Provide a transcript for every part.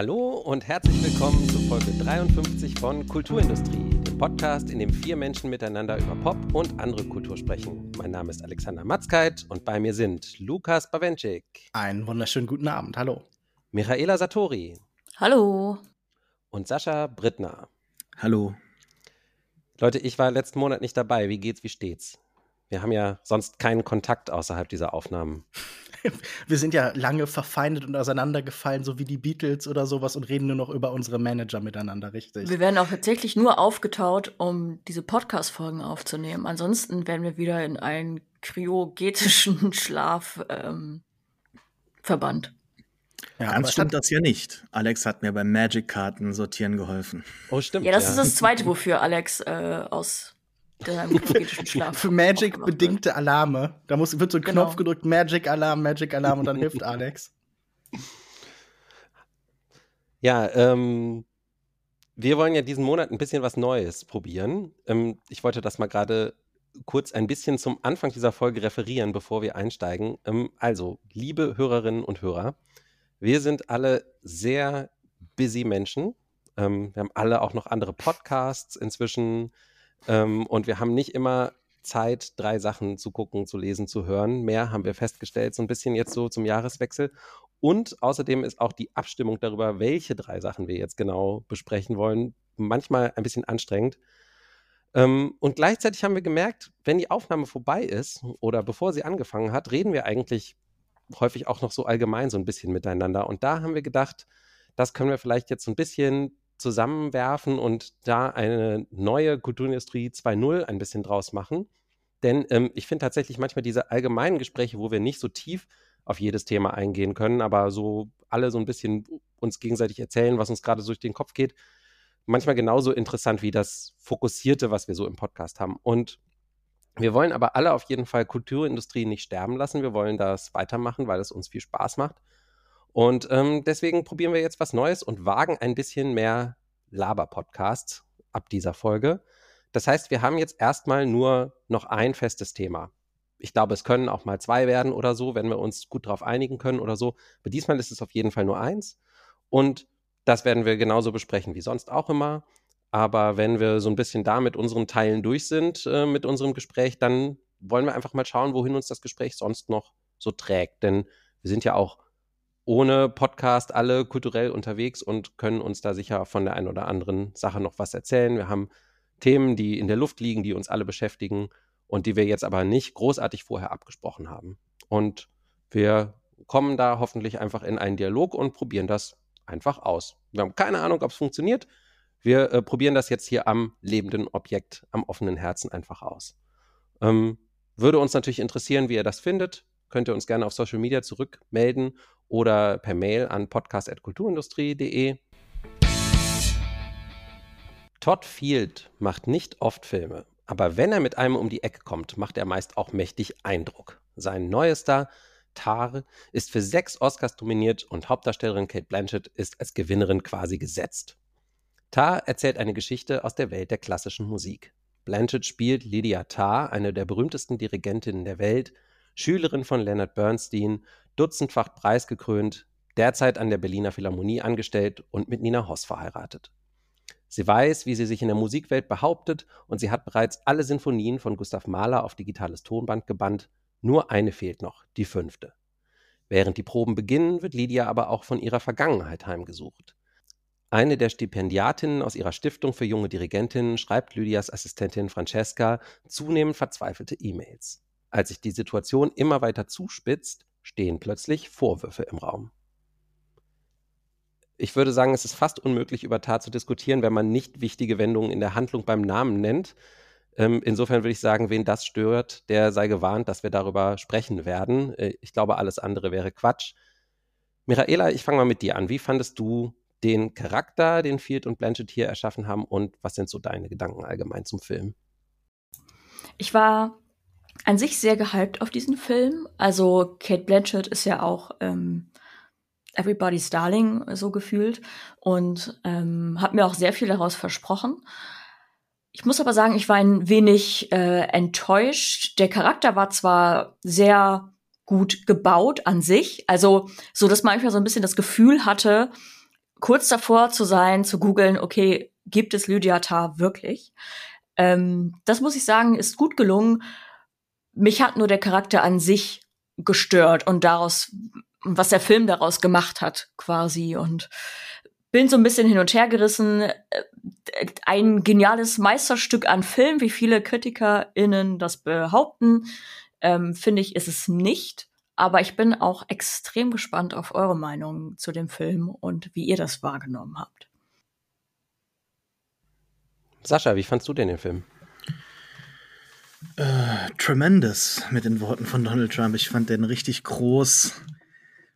Hallo und herzlich willkommen zu Folge 53 von Kulturindustrie, dem Podcast, in dem vier Menschen miteinander über Pop und andere Kultur sprechen. Mein Name ist Alexander Matzkeit und bei mir sind Lukas Bawenschik. Einen wunderschönen guten Abend, hallo. Michaela Satori. Hallo. Und Sascha Brittner. Hallo. Leute, ich war letzten Monat nicht dabei. Wie geht's, wie steht's? Wir haben ja sonst keinen Kontakt außerhalb dieser Aufnahmen. Wir sind ja lange verfeindet und auseinandergefallen, so wie die Beatles oder sowas, und reden nur noch über unsere Manager miteinander, richtig. Wir werden auch tatsächlich nur aufgetaut, um diese Podcast-Folgen aufzunehmen. Ansonsten werden wir wieder in einen kryogetischen Schlaf ähm, verbannt. Ja, Ganz stimmt das ja nicht. Alex hat mir beim Magic-Karten sortieren geholfen. Oh, stimmt. Ja, das ja. ist das Zweite, wofür Alex äh, aus Schlaf. Für Magic-bedingte Alarme. Da muss, wird so ein genau. Knopf gedrückt, Magic-Alarm, Magic-Alarm und dann hilft Alex. Ja, ähm, wir wollen ja diesen Monat ein bisschen was Neues probieren. Ähm, ich wollte das mal gerade kurz ein bisschen zum Anfang dieser Folge referieren, bevor wir einsteigen. Ähm, also, liebe Hörerinnen und Hörer, wir sind alle sehr busy Menschen. Ähm, wir haben alle auch noch andere Podcasts inzwischen. Ähm, und wir haben nicht immer Zeit, drei Sachen zu gucken, zu lesen, zu hören. Mehr haben wir festgestellt, so ein bisschen jetzt so zum Jahreswechsel. Und außerdem ist auch die Abstimmung darüber, welche drei Sachen wir jetzt genau besprechen wollen, manchmal ein bisschen anstrengend. Ähm, und gleichzeitig haben wir gemerkt, wenn die Aufnahme vorbei ist oder bevor sie angefangen hat, reden wir eigentlich häufig auch noch so allgemein so ein bisschen miteinander. Und da haben wir gedacht, das können wir vielleicht jetzt so ein bisschen zusammenwerfen und da eine neue Kulturindustrie 2.0 ein bisschen draus machen. Denn ähm, ich finde tatsächlich manchmal diese allgemeinen Gespräche, wo wir nicht so tief auf jedes Thema eingehen können, aber so alle so ein bisschen uns gegenseitig erzählen, was uns gerade durch den Kopf geht, manchmal genauso interessant wie das Fokussierte, was wir so im Podcast haben. Und wir wollen aber alle auf jeden Fall Kulturindustrie nicht sterben lassen. Wir wollen das weitermachen, weil es uns viel Spaß macht. Und ähm, deswegen probieren wir jetzt was Neues und wagen ein bisschen mehr Laber-Podcasts ab dieser Folge. Das heißt, wir haben jetzt erstmal nur noch ein festes Thema. Ich glaube, es können auch mal zwei werden oder so, wenn wir uns gut darauf einigen können oder so. Aber diesmal ist es auf jeden Fall nur eins. Und das werden wir genauso besprechen wie sonst auch immer. Aber wenn wir so ein bisschen da mit unseren Teilen durch sind, äh, mit unserem Gespräch, dann wollen wir einfach mal schauen, wohin uns das Gespräch sonst noch so trägt. Denn wir sind ja auch ohne Podcast alle kulturell unterwegs und können uns da sicher von der einen oder anderen Sache noch was erzählen. Wir haben Themen, die in der Luft liegen, die uns alle beschäftigen und die wir jetzt aber nicht großartig vorher abgesprochen haben. Und wir kommen da hoffentlich einfach in einen Dialog und probieren das einfach aus. Wir haben keine Ahnung, ob es funktioniert. Wir äh, probieren das jetzt hier am lebenden Objekt, am offenen Herzen einfach aus. Ähm, würde uns natürlich interessieren, wie ihr das findet. Könnt ihr uns gerne auf Social Media zurückmelden oder per Mail an podcast.kulturindustrie.de. Todd Field macht nicht oft Filme, aber wenn er mit einem um die Ecke kommt, macht er meist auch mächtig Eindruck. Sein neuester Tar ist für sechs Oscars nominiert und Hauptdarstellerin Kate Blanchett ist als Gewinnerin quasi gesetzt. Tar erzählt eine Geschichte aus der Welt der klassischen Musik. Blanchett spielt Lydia Tarr, eine der berühmtesten Dirigentinnen der Welt, Schülerin von Leonard Bernstein, dutzendfach preisgekrönt, derzeit an der Berliner Philharmonie angestellt und mit Nina Hoss verheiratet. Sie weiß, wie sie sich in der Musikwelt behauptet und sie hat bereits alle Sinfonien von Gustav Mahler auf digitales Tonband gebannt. Nur eine fehlt noch, die fünfte. Während die Proben beginnen, wird Lydia aber auch von ihrer Vergangenheit heimgesucht. Eine der Stipendiatinnen aus ihrer Stiftung für junge Dirigentinnen schreibt Lydias Assistentin Francesca zunehmend verzweifelte E-Mails. Als sich die Situation immer weiter zuspitzt, stehen plötzlich Vorwürfe im Raum. Ich würde sagen, es ist fast unmöglich, über Tat zu diskutieren, wenn man nicht wichtige Wendungen in der Handlung beim Namen nennt. Ähm, insofern würde ich sagen, wen das stört, der sei gewarnt, dass wir darüber sprechen werden. Äh, ich glaube, alles andere wäre Quatsch. Michaela, ich fange mal mit dir an. Wie fandest du den Charakter, den Field und Blanchett hier erschaffen haben und was sind so deine Gedanken allgemein zum Film? Ich war an sich sehr gehypt auf diesen Film. Also Kate Blanchett ist ja auch ähm, Everybody's Darling so gefühlt und ähm, hat mir auch sehr viel daraus versprochen. Ich muss aber sagen, ich war ein wenig äh, enttäuscht. Der Charakter war zwar sehr gut gebaut an sich, also so, dass man manchmal so ein bisschen das Gefühl hatte, kurz davor zu sein, zu googeln, okay, gibt es Lydia Tarr wirklich? Ähm, das muss ich sagen, ist gut gelungen. Mich hat nur der Charakter an sich gestört und daraus, was der Film daraus gemacht hat, quasi. Und bin so ein bisschen hin und her gerissen. Äh, ein geniales Meisterstück an Film, wie viele KritikerInnen das behaupten, ähm, finde ich, ist es nicht. Aber ich bin auch extrem gespannt auf eure Meinung zu dem Film und wie ihr das wahrgenommen habt. Sascha, wie fandst du denn den Film? Äh, tremendous mit den Worten von Donald Trump. Ich fand den richtig groß,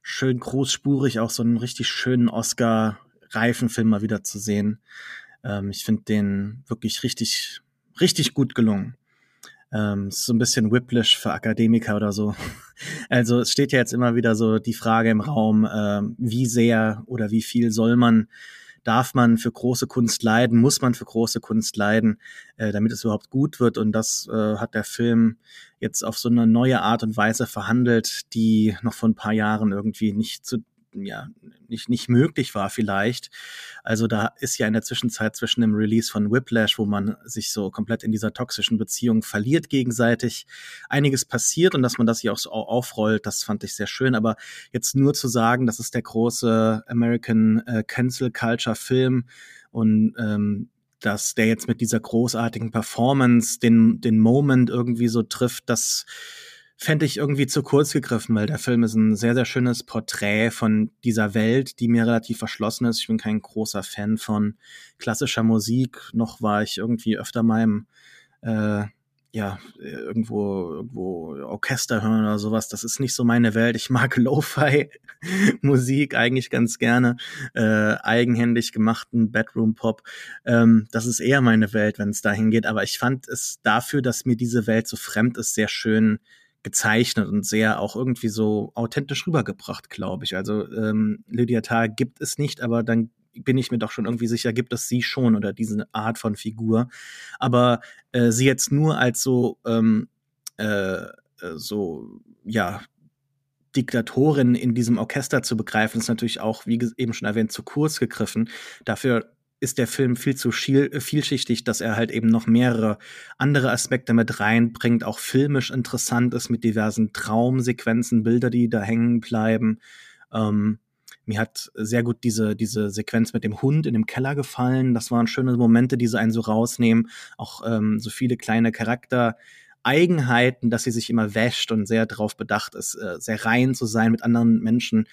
schön großspurig, auch so einen richtig schönen Oscar-reifen Film mal wieder zu sehen. Ähm, ich finde den wirklich richtig, richtig gut gelungen. Ähm, ist so ein bisschen Whiplash für Akademiker oder so. Also es steht ja jetzt immer wieder so die Frage im Raum, äh, wie sehr oder wie viel soll man, darf man für große Kunst leiden, muss man für große Kunst leiden, äh, damit es überhaupt gut wird. Und das äh, hat der Film jetzt auf so eine neue Art und Weise verhandelt, die noch vor ein paar Jahren irgendwie nicht zu ja nicht, nicht möglich war vielleicht. Also da ist ja in der Zwischenzeit zwischen dem Release von Whiplash, wo man sich so komplett in dieser toxischen Beziehung verliert gegenseitig, einiges passiert und dass man das hier auch so aufrollt, das fand ich sehr schön. Aber jetzt nur zu sagen, das ist der große American äh, Cancel Culture Film und ähm, dass der jetzt mit dieser großartigen Performance den, den Moment irgendwie so trifft, dass fände ich irgendwie zu kurz gegriffen, weil der Film ist ein sehr, sehr schönes Porträt von dieser Welt, die mir relativ verschlossen ist. Ich bin kein großer Fan von klassischer Musik, noch war ich irgendwie öfter im, äh, ja, irgendwo, irgendwo Orchester hören oder sowas. Das ist nicht so meine Welt. Ich mag Lo-Fi-Musik eigentlich ganz gerne. Äh, eigenhändig gemachten Bedroom-Pop. Ähm, das ist eher meine Welt, wenn es dahin geht. Aber ich fand es dafür, dass mir diese Welt so fremd ist, sehr schön gezeichnet und sehr auch irgendwie so authentisch rübergebracht, glaube ich. Also ähm, Lydia Tarr gibt es nicht, aber dann bin ich mir doch schon irgendwie sicher, gibt es sie schon oder diese Art von Figur. Aber äh, sie jetzt nur als so, ähm, äh, so, ja, Diktatorin in diesem Orchester zu begreifen, ist natürlich auch, wie eben schon erwähnt, zu kurz gegriffen. Dafür ist der Film viel zu äh, vielschichtig, dass er halt eben noch mehrere andere Aspekte mit reinbringt, auch filmisch interessant ist mit diversen Traumsequenzen, Bilder, die da hängen bleiben. Ähm, mir hat sehr gut diese, diese Sequenz mit dem Hund in dem Keller gefallen. Das waren schöne Momente, die sie einen so rausnehmen. Auch ähm, so viele kleine Charakter. Eigenheiten, dass sie sich immer wäscht und sehr darauf bedacht ist, äh, sehr rein zu sein mit anderen Menschen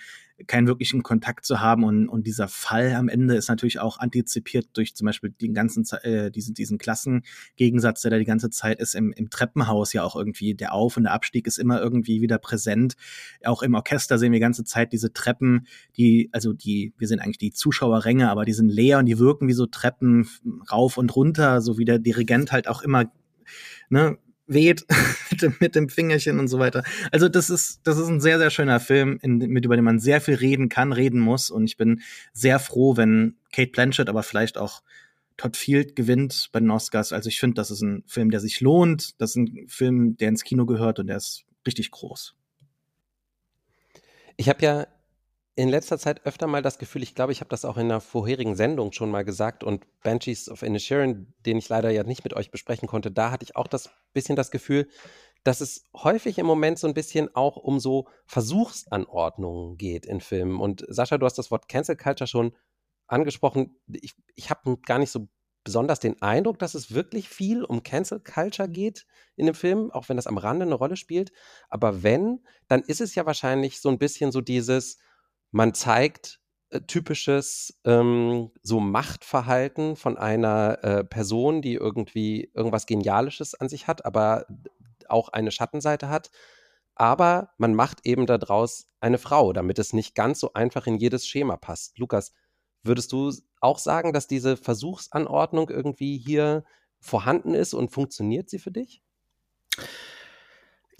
keinen wirklichen Kontakt zu haben. Und, und dieser Fall am Ende ist natürlich auch antizipiert durch zum Beispiel den ganzen, äh, diesen, diesen Klassengegensatz, der da die ganze Zeit ist im, im Treppenhaus ja auch irgendwie. Der Auf- und der Abstieg ist immer irgendwie wieder präsent. Auch im Orchester sehen wir die ganze Zeit diese Treppen, die, also die, wir sind eigentlich die Zuschauerränge, aber die sind leer und die wirken wie so Treppen rauf und runter, so wie der Dirigent halt auch immer ne, weht mit, dem, Fingerchen und so weiter. Also das ist, das ist ein sehr, sehr schöner Film, in, mit über den man sehr viel reden kann, reden muss. Und ich bin sehr froh, wenn Kate Blanchett, aber vielleicht auch Todd Field gewinnt bei den Oscars. Also ich finde, das ist ein Film, der sich lohnt. Das ist ein Film, der ins Kino gehört und der ist richtig groß. Ich habe ja in letzter Zeit öfter mal das Gefühl, ich glaube, ich habe das auch in einer vorherigen Sendung schon mal gesagt und Banshees of Inisherin, den ich leider ja nicht mit euch besprechen konnte, da hatte ich auch das bisschen das Gefühl, dass es häufig im Moment so ein bisschen auch um so Versuchsanordnungen geht in Filmen. Und Sascha, du hast das Wort Cancel Culture schon angesprochen. Ich, ich habe gar nicht so besonders den Eindruck, dass es wirklich viel um Cancel Culture geht in dem Film, auch wenn das am Rande eine Rolle spielt. Aber wenn, dann ist es ja wahrscheinlich so ein bisschen so dieses, man zeigt äh, typisches ähm, so Machtverhalten von einer äh, Person, die irgendwie irgendwas Genialisches an sich hat, aber auch eine Schattenseite hat. Aber man macht eben daraus eine Frau, damit es nicht ganz so einfach in jedes Schema passt. Lukas, würdest du auch sagen, dass diese Versuchsanordnung irgendwie hier vorhanden ist und funktioniert sie für dich?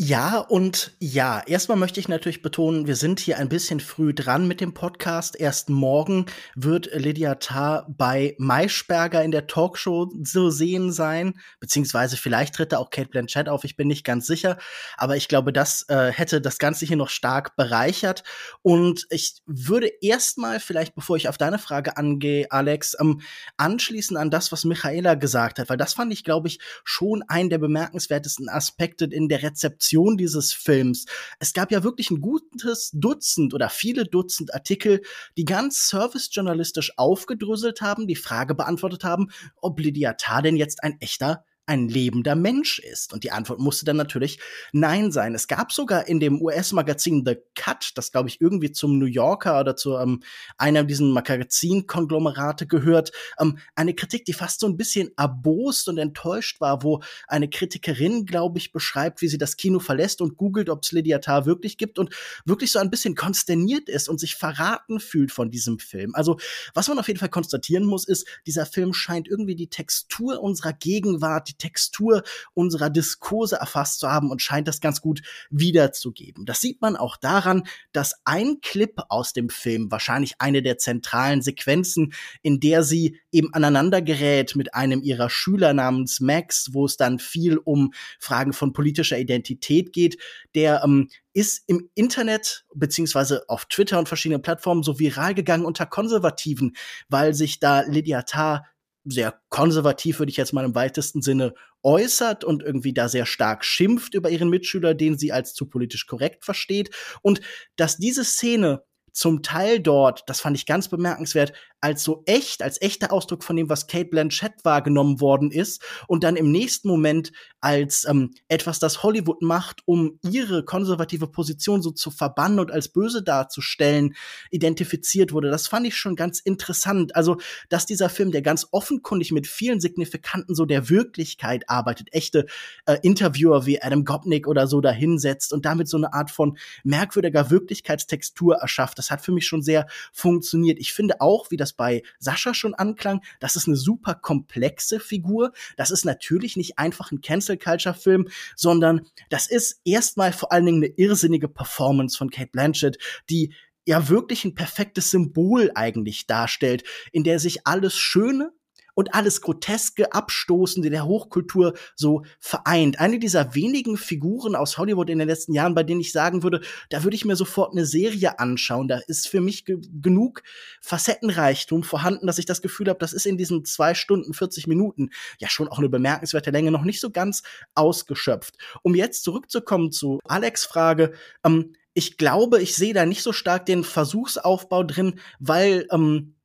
Ja und ja. Erstmal möchte ich natürlich betonen, wir sind hier ein bisschen früh dran mit dem Podcast. Erst morgen wird Lydia Tarr bei Maischberger in der Talkshow zu sehen sein. Beziehungsweise vielleicht tritt da auch Kate Blanchett auf, ich bin nicht ganz sicher. Aber ich glaube, das äh, hätte das Ganze hier noch stark bereichert. Und ich würde erstmal, vielleicht bevor ich auf deine Frage angehe, Alex, ähm, anschließen an das, was Michaela gesagt hat. Weil das fand ich, glaube ich, schon einen der bemerkenswertesten Aspekte in der Rezeption Produktion dieses Films. Es gab ja wirklich ein gutes Dutzend oder viele Dutzend Artikel, die ganz servicejournalistisch aufgedröselt haben, die Frage beantwortet haben, ob Lydia Tarr denn jetzt ein echter ein lebender Mensch ist? Und die Antwort musste dann natürlich Nein sein. Es gab sogar in dem US-Magazin The Cut, das glaube ich irgendwie zum New Yorker oder zu ähm, einer dieser Magazin-Konglomerate gehört, ähm, eine Kritik, die fast so ein bisschen erbost und enttäuscht war, wo eine Kritikerin, glaube ich, beschreibt, wie sie das Kino verlässt und googelt, ob es Lydia Tarr wirklich gibt und wirklich so ein bisschen konsterniert ist und sich verraten fühlt von diesem Film. Also, was man auf jeden Fall konstatieren muss, ist, dieser Film scheint irgendwie die Textur unserer Gegenwart, die Textur unserer Diskurse erfasst zu haben und scheint das ganz gut wiederzugeben. Das sieht man auch daran, dass ein Clip aus dem Film, wahrscheinlich eine der zentralen Sequenzen, in der sie eben aneinander gerät mit einem ihrer Schüler namens Max, wo es dann viel um Fragen von politischer Identität geht, der ähm, ist im Internet beziehungsweise auf Twitter und verschiedenen Plattformen so viral gegangen unter Konservativen, weil sich da Lydia Tarr sehr konservativ, würde ich jetzt mal im weitesten Sinne äußert und irgendwie da sehr stark schimpft über ihren Mitschüler, den sie als zu politisch korrekt versteht. Und dass diese Szene zum Teil dort, das fand ich ganz bemerkenswert, als so echt, als echter Ausdruck von dem, was Kate Blanchett wahrgenommen worden ist und dann im nächsten Moment als ähm, etwas, das Hollywood macht, um ihre konservative Position so zu verbannen und als böse darzustellen, identifiziert wurde. Das fand ich schon ganz interessant. Also, dass dieser Film, der ganz offenkundig mit vielen Signifikanten so der Wirklichkeit arbeitet, echte äh, Interviewer wie Adam Gopnik oder so dahinsetzt und damit so eine Art von merkwürdiger Wirklichkeitstextur erschafft, das hat für mich schon sehr funktioniert. Ich finde auch, wie das bei Sascha schon anklang, das ist eine super komplexe Figur. Das ist natürlich nicht einfach ein Cancel Culture Film, sondern das ist erstmal vor allen Dingen eine irrsinnige Performance von Kate Blanchett, die ja wirklich ein perfektes Symbol eigentlich darstellt, in der sich alles Schöne und alles Groteske, Abstoßende der Hochkultur so vereint. Eine dieser wenigen Figuren aus Hollywood in den letzten Jahren, bei denen ich sagen würde, da würde ich mir sofort eine Serie anschauen. Da ist für mich ge genug Facettenreichtum vorhanden, dass ich das Gefühl habe, das ist in diesen zwei Stunden, 40 Minuten ja schon auch eine bemerkenswerte Länge noch nicht so ganz ausgeschöpft. Um jetzt zurückzukommen zu Alex Frage, ähm, ich glaube, ich sehe da nicht so stark den Versuchsaufbau drin, weil ähm,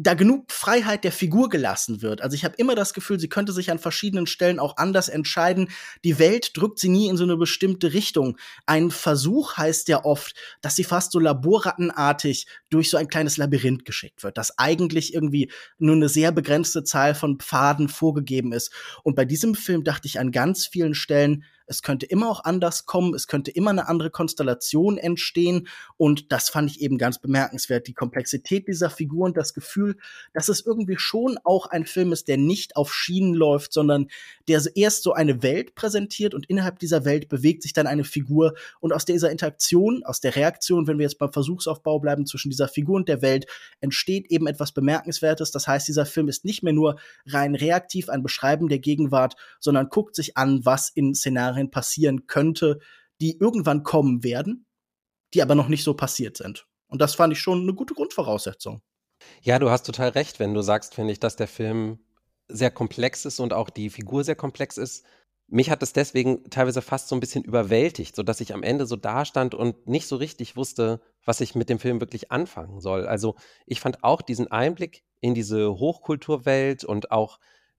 da genug Freiheit der Figur gelassen wird. Also ich habe immer das Gefühl, sie könnte sich an verschiedenen Stellen auch anders entscheiden. Die Welt drückt sie nie in so eine bestimmte Richtung. Ein Versuch heißt ja oft, dass sie fast so laborrattenartig durch so ein kleines Labyrinth geschickt wird, das eigentlich irgendwie nur eine sehr begrenzte Zahl von Pfaden vorgegeben ist. Und bei diesem Film dachte ich an ganz vielen Stellen, es könnte immer auch anders kommen, es könnte immer eine andere Konstellation entstehen und das fand ich eben ganz bemerkenswert. Die Komplexität dieser Figur und das Gefühl, dass es irgendwie schon auch ein Film ist, der nicht auf Schienen läuft, sondern der erst so eine Welt präsentiert und innerhalb dieser Welt bewegt sich dann eine Figur und aus dieser Interaktion, aus der Reaktion, wenn wir jetzt beim Versuchsaufbau bleiben zwischen dieser Figur und der Welt, entsteht eben etwas Bemerkenswertes. Das heißt, dieser Film ist nicht mehr nur rein reaktiv ein Beschreiben der Gegenwart, sondern guckt sich an, was in Szenarien darin passieren könnte, die irgendwann kommen werden, die aber noch nicht so passiert sind. Und das fand ich schon eine gute Grundvoraussetzung. Ja, du hast total recht, wenn du sagst, finde ich, dass der Film sehr komplex ist und auch die Figur sehr komplex ist. Mich hat es deswegen teilweise fast so ein bisschen überwältigt, sodass ich am Ende so dastand und nicht so richtig wusste, was ich mit dem Film wirklich anfangen soll. Also ich fand auch diesen Einblick in diese Hochkulturwelt und auch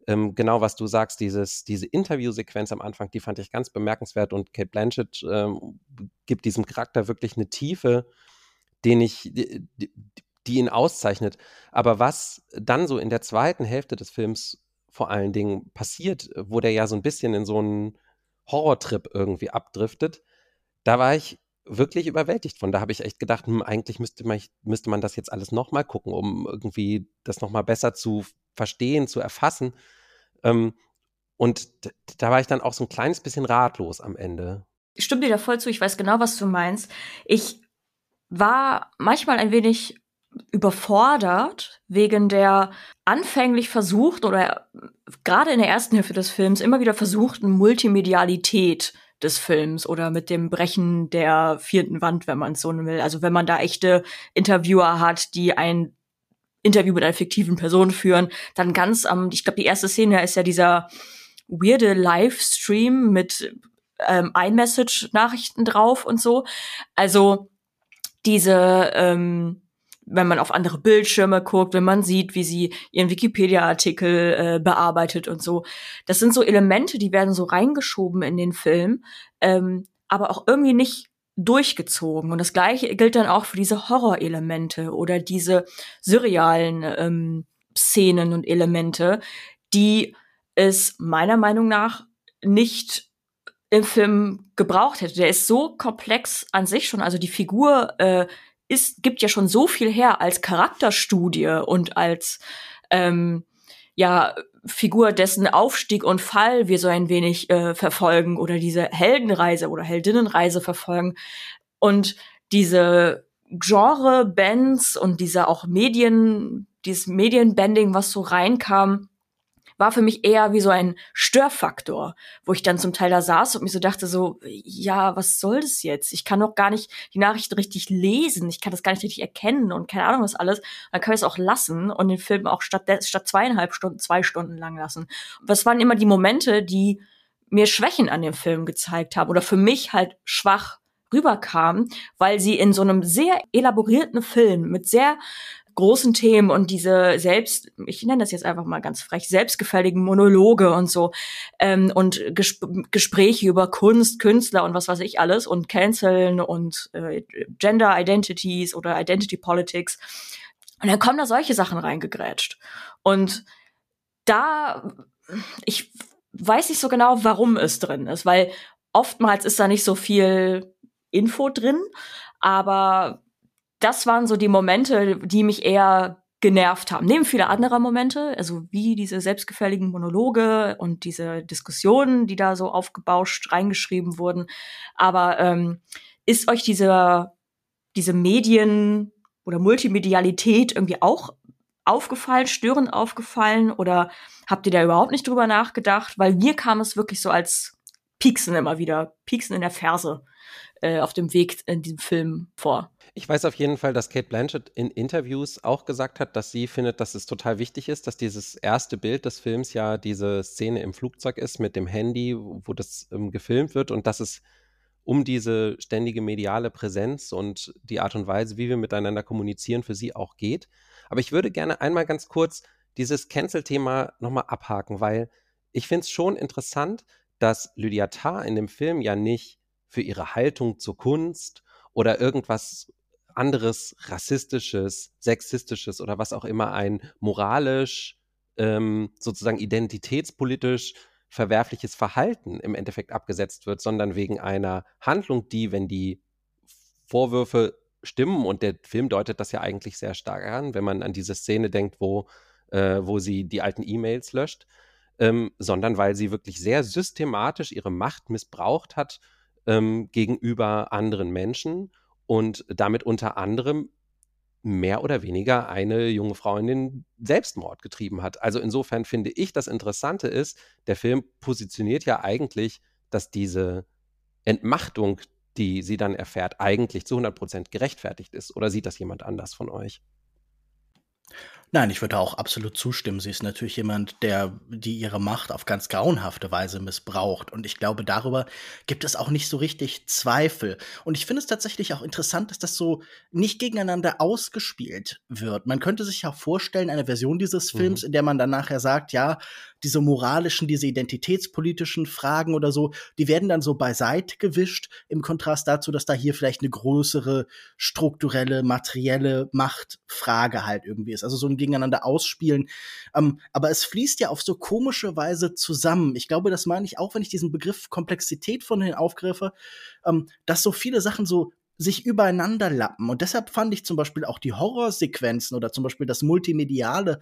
ähm, genau was du sagst, dieses, diese Interviewsequenz am Anfang, die fand ich ganz bemerkenswert und Kate Blanchett ähm, gibt diesem Charakter wirklich eine Tiefe, den ich, die, die ihn auszeichnet. Aber was dann so in der zweiten Hälfte des Films vor allen Dingen passiert, wo der ja so ein bisschen in so einen Horrortrip irgendwie abdriftet, da war ich wirklich überwältigt von. Da habe ich echt gedacht, hm, eigentlich müsste man, müsste man das jetzt alles nochmal gucken, um irgendwie das nochmal besser zu verstehen, zu erfassen. Ähm, und da war ich dann auch so ein kleines bisschen ratlos am Ende. ich stimme dir da voll zu, ich weiß genau, was du meinst. Ich war manchmal ein wenig überfordert wegen der anfänglich versucht oder gerade in der ersten Hälfte des Films immer wieder versuchten Multimedialität des Films oder mit dem Brechen der vierten Wand, wenn man es so will. Also wenn man da echte Interviewer hat, die ein Interview mit einer fiktiven Person führen, dann ganz am, ich glaube, die erste Szene ist ja dieser weirde Livestream mit ähm, iMessage-Nachrichten drauf und so. Also diese ähm, wenn man auf andere Bildschirme guckt, wenn man sieht, wie sie ihren Wikipedia-Artikel äh, bearbeitet und so. Das sind so Elemente, die werden so reingeschoben in den Film, ähm, aber auch irgendwie nicht durchgezogen. Und das gleiche gilt dann auch für diese Horrorelemente oder diese surrealen ähm, Szenen und Elemente, die es meiner Meinung nach nicht im Film gebraucht hätte. Der ist so komplex an sich schon. Also die Figur äh, ist, gibt ja schon so viel her als Charakterstudie und als ähm, ja Figur, dessen Aufstieg und Fall wir so ein wenig äh, verfolgen oder diese Heldenreise oder Heldinnenreise verfolgen. Und diese Genre-Bands und diese auch Medien, dieses Medienbending, was so reinkam, war für mich eher wie so ein Störfaktor, wo ich dann zum Teil da saß und mir so dachte so, ja, was soll das jetzt? Ich kann doch gar nicht die Nachrichten richtig lesen, ich kann das gar nicht richtig erkennen und keine Ahnung was alles. Dann kann ich es auch lassen und den Film auch statt, statt zweieinhalb Stunden zwei Stunden lang lassen. Was waren immer die Momente, die mir Schwächen an dem Film gezeigt haben oder für mich halt schwach rüberkam, weil sie in so einem sehr elaborierten Film mit sehr großen Themen und diese selbst, ich nenne das jetzt einfach mal ganz frech, selbstgefälligen Monologe und so ähm, und Ges Gespräche über Kunst, Künstler und was weiß ich alles und Canceln und äh, Gender Identities oder Identity Politics. Und dann kommen da solche Sachen reingegrätscht. Und da, ich weiß nicht so genau, warum es drin ist, weil oftmals ist da nicht so viel Info drin, aber das waren so die Momente, die mich eher genervt haben. Neben viele andere Momente, also wie diese selbstgefälligen Monologe und diese Diskussionen, die da so aufgebauscht reingeschrieben wurden. Aber ähm, ist euch diese, diese Medien oder Multimedialität irgendwie auch aufgefallen, störend aufgefallen oder habt ihr da überhaupt nicht drüber nachgedacht? Weil mir kam es wirklich so als Pieksen immer wieder, Pieksen in der Ferse äh, auf dem Weg in diesem Film vor. Ich weiß auf jeden Fall, dass Kate Blanchett in Interviews auch gesagt hat, dass sie findet, dass es total wichtig ist, dass dieses erste Bild des Films ja diese Szene im Flugzeug ist mit dem Handy, wo das ähm, gefilmt wird und dass es um diese ständige mediale Präsenz und die Art und Weise, wie wir miteinander kommunizieren, für sie auch geht. Aber ich würde gerne einmal ganz kurz dieses Cancel-Thema nochmal abhaken, weil ich finde es schon interessant, dass Lydia Tarr in dem Film ja nicht für ihre Haltung zur Kunst oder irgendwas anderes rassistisches, sexistisches oder was auch immer ein moralisch, ähm, sozusagen identitätspolitisch verwerfliches Verhalten im Endeffekt abgesetzt wird, sondern wegen einer Handlung, die, wenn die Vorwürfe stimmen, und der Film deutet das ja eigentlich sehr stark an, wenn man an diese Szene denkt, wo, äh, wo sie die alten E-Mails löscht, ähm, sondern weil sie wirklich sehr systematisch ihre Macht missbraucht hat ähm, gegenüber anderen Menschen und damit unter anderem mehr oder weniger eine junge Frau in den Selbstmord getrieben hat. Also insofern finde ich, das Interessante ist, der Film positioniert ja eigentlich, dass diese Entmachtung, die sie dann erfährt, eigentlich zu 100 Prozent gerechtfertigt ist. Oder sieht das jemand anders von euch? Nein, ich würde auch absolut zustimmen. Sie ist natürlich jemand, der die ihre Macht auf ganz grauenhafte Weise missbraucht. Und ich glaube, darüber gibt es auch nicht so richtig Zweifel. Und ich finde es tatsächlich auch interessant, dass das so nicht gegeneinander ausgespielt wird. Man könnte sich ja vorstellen, eine Version dieses Films, mhm. in der man dann nachher sagt, ja, diese moralischen, diese identitätspolitischen Fragen oder so, die werden dann so beiseite gewischt im Kontrast dazu, dass da hier vielleicht eine größere strukturelle, materielle Machtfrage halt irgendwie ist. Also so ein gegeneinander ausspielen. Ähm, aber es fließt ja auf so komische Weise zusammen. Ich glaube, das meine ich auch, wenn ich diesen Begriff Komplexität von hin aufgreife, ähm, dass so viele Sachen so sich übereinander lappen. Und deshalb fand ich zum Beispiel auch die Horrorsequenzen oder zum Beispiel das Multimediale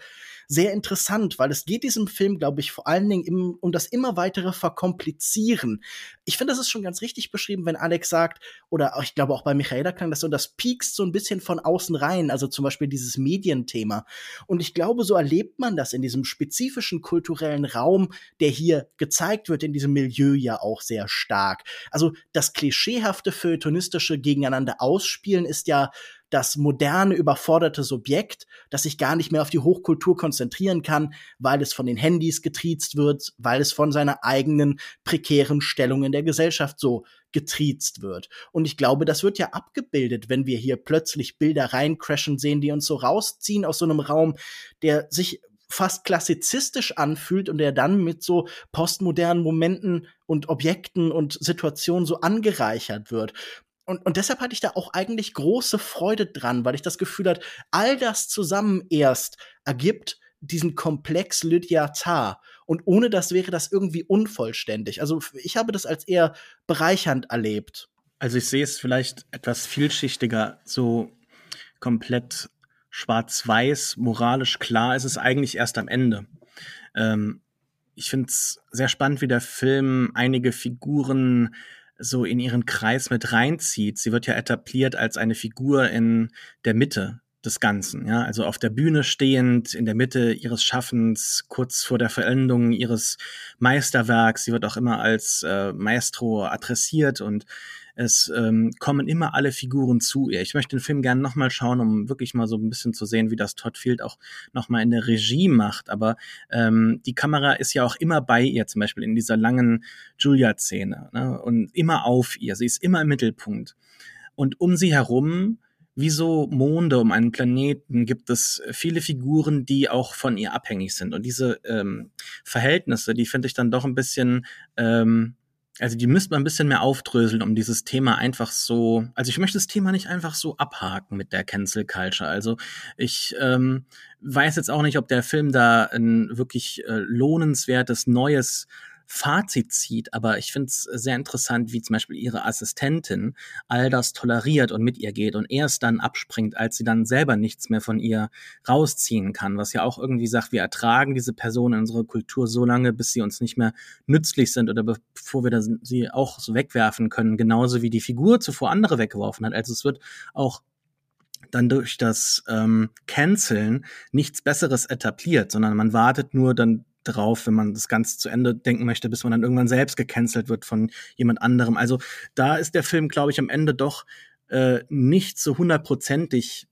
sehr interessant, weil es geht diesem Film, glaube ich, vor allen Dingen im, um das immer weitere Verkomplizieren. Ich finde, das ist schon ganz richtig beschrieben, wenn Alex sagt, oder ich glaube auch bei Michaela klang das so, das piekst so ein bisschen von außen rein, also zum Beispiel dieses Medienthema. Und ich glaube, so erlebt man das in diesem spezifischen kulturellen Raum, der hier gezeigt wird, in diesem Milieu ja auch sehr stark. Also das klischeehafte feuilletonistische Gegeneinander ausspielen ist ja das moderne, überforderte Subjekt, das sich gar nicht mehr auf die Hochkultur konzentrieren kann, weil es von den Handys getriezt wird, weil es von seiner eigenen prekären Stellung in der Gesellschaft so getriezt wird. Und ich glaube, das wird ja abgebildet, wenn wir hier plötzlich Bilder reincrashen sehen, die uns so rausziehen aus so einem Raum, der sich fast klassizistisch anfühlt und der dann mit so postmodernen Momenten und Objekten und Situationen so angereichert wird und, und deshalb hatte ich da auch eigentlich große Freude dran, weil ich das Gefühl hatte, all das zusammen erst ergibt diesen Komplex Lydia Tarr. Und ohne das wäre das irgendwie unvollständig. Also ich habe das als eher bereichernd erlebt. Also ich sehe es vielleicht etwas vielschichtiger, so komplett schwarz-weiß, moralisch klar ist es eigentlich erst am Ende. Ähm, ich finde es sehr spannend, wie der Film einige Figuren so in ihren Kreis mit reinzieht. Sie wird ja etabliert als eine Figur in der Mitte des Ganzen, ja, also auf der Bühne stehend, in der Mitte ihres Schaffens, kurz vor der Verendung ihres Meisterwerks. Sie wird auch immer als äh, Maestro adressiert und es ähm, kommen immer alle Figuren zu ihr. Ich möchte den Film gerne nochmal schauen, um wirklich mal so ein bisschen zu sehen, wie das Todd Field auch nochmal in der Regie macht. Aber ähm, die Kamera ist ja auch immer bei ihr, zum Beispiel in dieser langen Julia-Szene. Ne? Und immer auf ihr. Sie ist immer im Mittelpunkt. Und um sie herum wie so Monde um einen Planeten gibt es viele Figuren, die auch von ihr abhängig sind. Und diese ähm, Verhältnisse, die finde ich dann doch ein bisschen ähm, also die müsste man ein bisschen mehr aufdröseln, um dieses Thema einfach so, also ich möchte das Thema nicht einfach so abhaken mit der Cancel Culture. Also ich ähm, weiß jetzt auch nicht, ob der Film da ein wirklich äh, lohnenswertes neues Fazit zieht, aber ich finde es sehr interessant, wie zum Beispiel ihre Assistentin all das toleriert und mit ihr geht und erst dann abspringt, als sie dann selber nichts mehr von ihr rausziehen kann, was ja auch irgendwie sagt, wir ertragen diese Person in unserer Kultur so lange, bis sie uns nicht mehr nützlich sind oder bevor wir sie auch so wegwerfen können, genauso wie die Figur zuvor andere weggeworfen hat. Also es wird auch dann durch das ähm, Canceln nichts Besseres etabliert, sondern man wartet nur dann drauf, wenn man das Ganze zu Ende denken möchte, bis man dann irgendwann selbst gecancelt wird von jemand anderem. Also da ist der Film, glaube ich, am Ende doch äh, nicht so hundertprozentig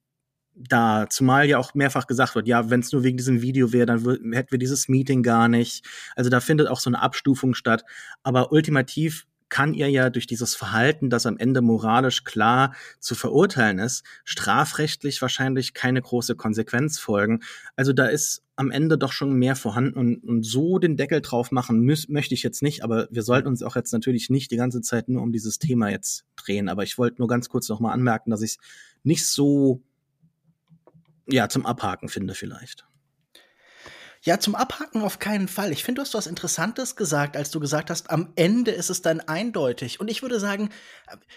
da, zumal ja auch mehrfach gesagt wird, ja, wenn es nur wegen diesem Video wäre, dann hätten wir dieses Meeting gar nicht. Also da findet auch so eine Abstufung statt. Aber ultimativ kann ihr ja durch dieses Verhalten, das am Ende moralisch klar zu verurteilen ist, strafrechtlich wahrscheinlich keine große Konsequenz folgen. Also da ist am Ende doch schon mehr vorhanden und, und so den Deckel drauf machen müß, möchte ich jetzt nicht, aber wir sollten uns auch jetzt natürlich nicht die ganze Zeit nur um dieses Thema jetzt drehen. Aber ich wollte nur ganz kurz nochmal anmerken, dass ich es nicht so ja zum Abhaken finde vielleicht. Ja, zum Abhaken auf keinen Fall. Ich finde, du hast was Interessantes gesagt, als du gesagt hast, am Ende ist es dann eindeutig. Und ich würde sagen,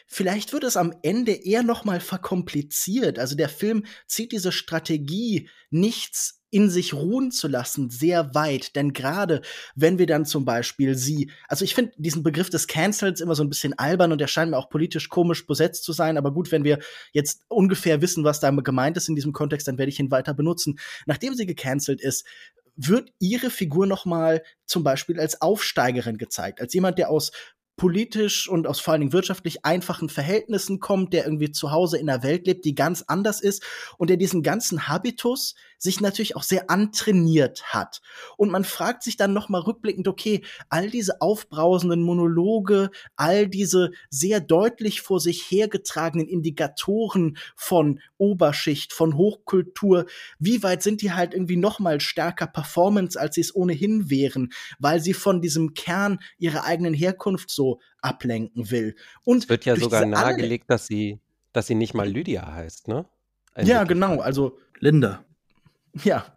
vielleicht wird es am Ende eher noch mal verkompliziert. Also der Film zieht diese Strategie, nichts in sich ruhen zu lassen, sehr weit. Denn gerade wenn wir dann zum Beispiel sie, also ich finde diesen Begriff des Cancels immer so ein bisschen albern und der scheint mir auch politisch komisch besetzt zu sein. Aber gut, wenn wir jetzt ungefähr wissen, was da gemeint ist in diesem Kontext, dann werde ich ihn weiter benutzen. Nachdem sie gecancelt ist, wird ihre Figur noch mal zum Beispiel als Aufsteigerin gezeigt, als jemand, der aus politisch und aus vor allen Dingen wirtschaftlich einfachen Verhältnissen kommt, der irgendwie zu Hause in einer Welt lebt, die ganz anders ist und der diesen ganzen Habitus sich natürlich auch sehr antrainiert hat. Und man fragt sich dann noch mal rückblickend, okay, all diese aufbrausenden Monologe, all diese sehr deutlich vor sich hergetragenen Indikatoren von Oberschicht, von Hochkultur, wie weit sind die halt irgendwie noch mal stärker Performance, als sie es ohnehin wären, weil sie von diesem Kern ihrer eigenen Herkunft so ablenken will. Und es wird ja sogar nahegelegt, dass sie, dass sie nicht mal Lydia heißt, ne? Ein ja, genau. Also Linda. Ja.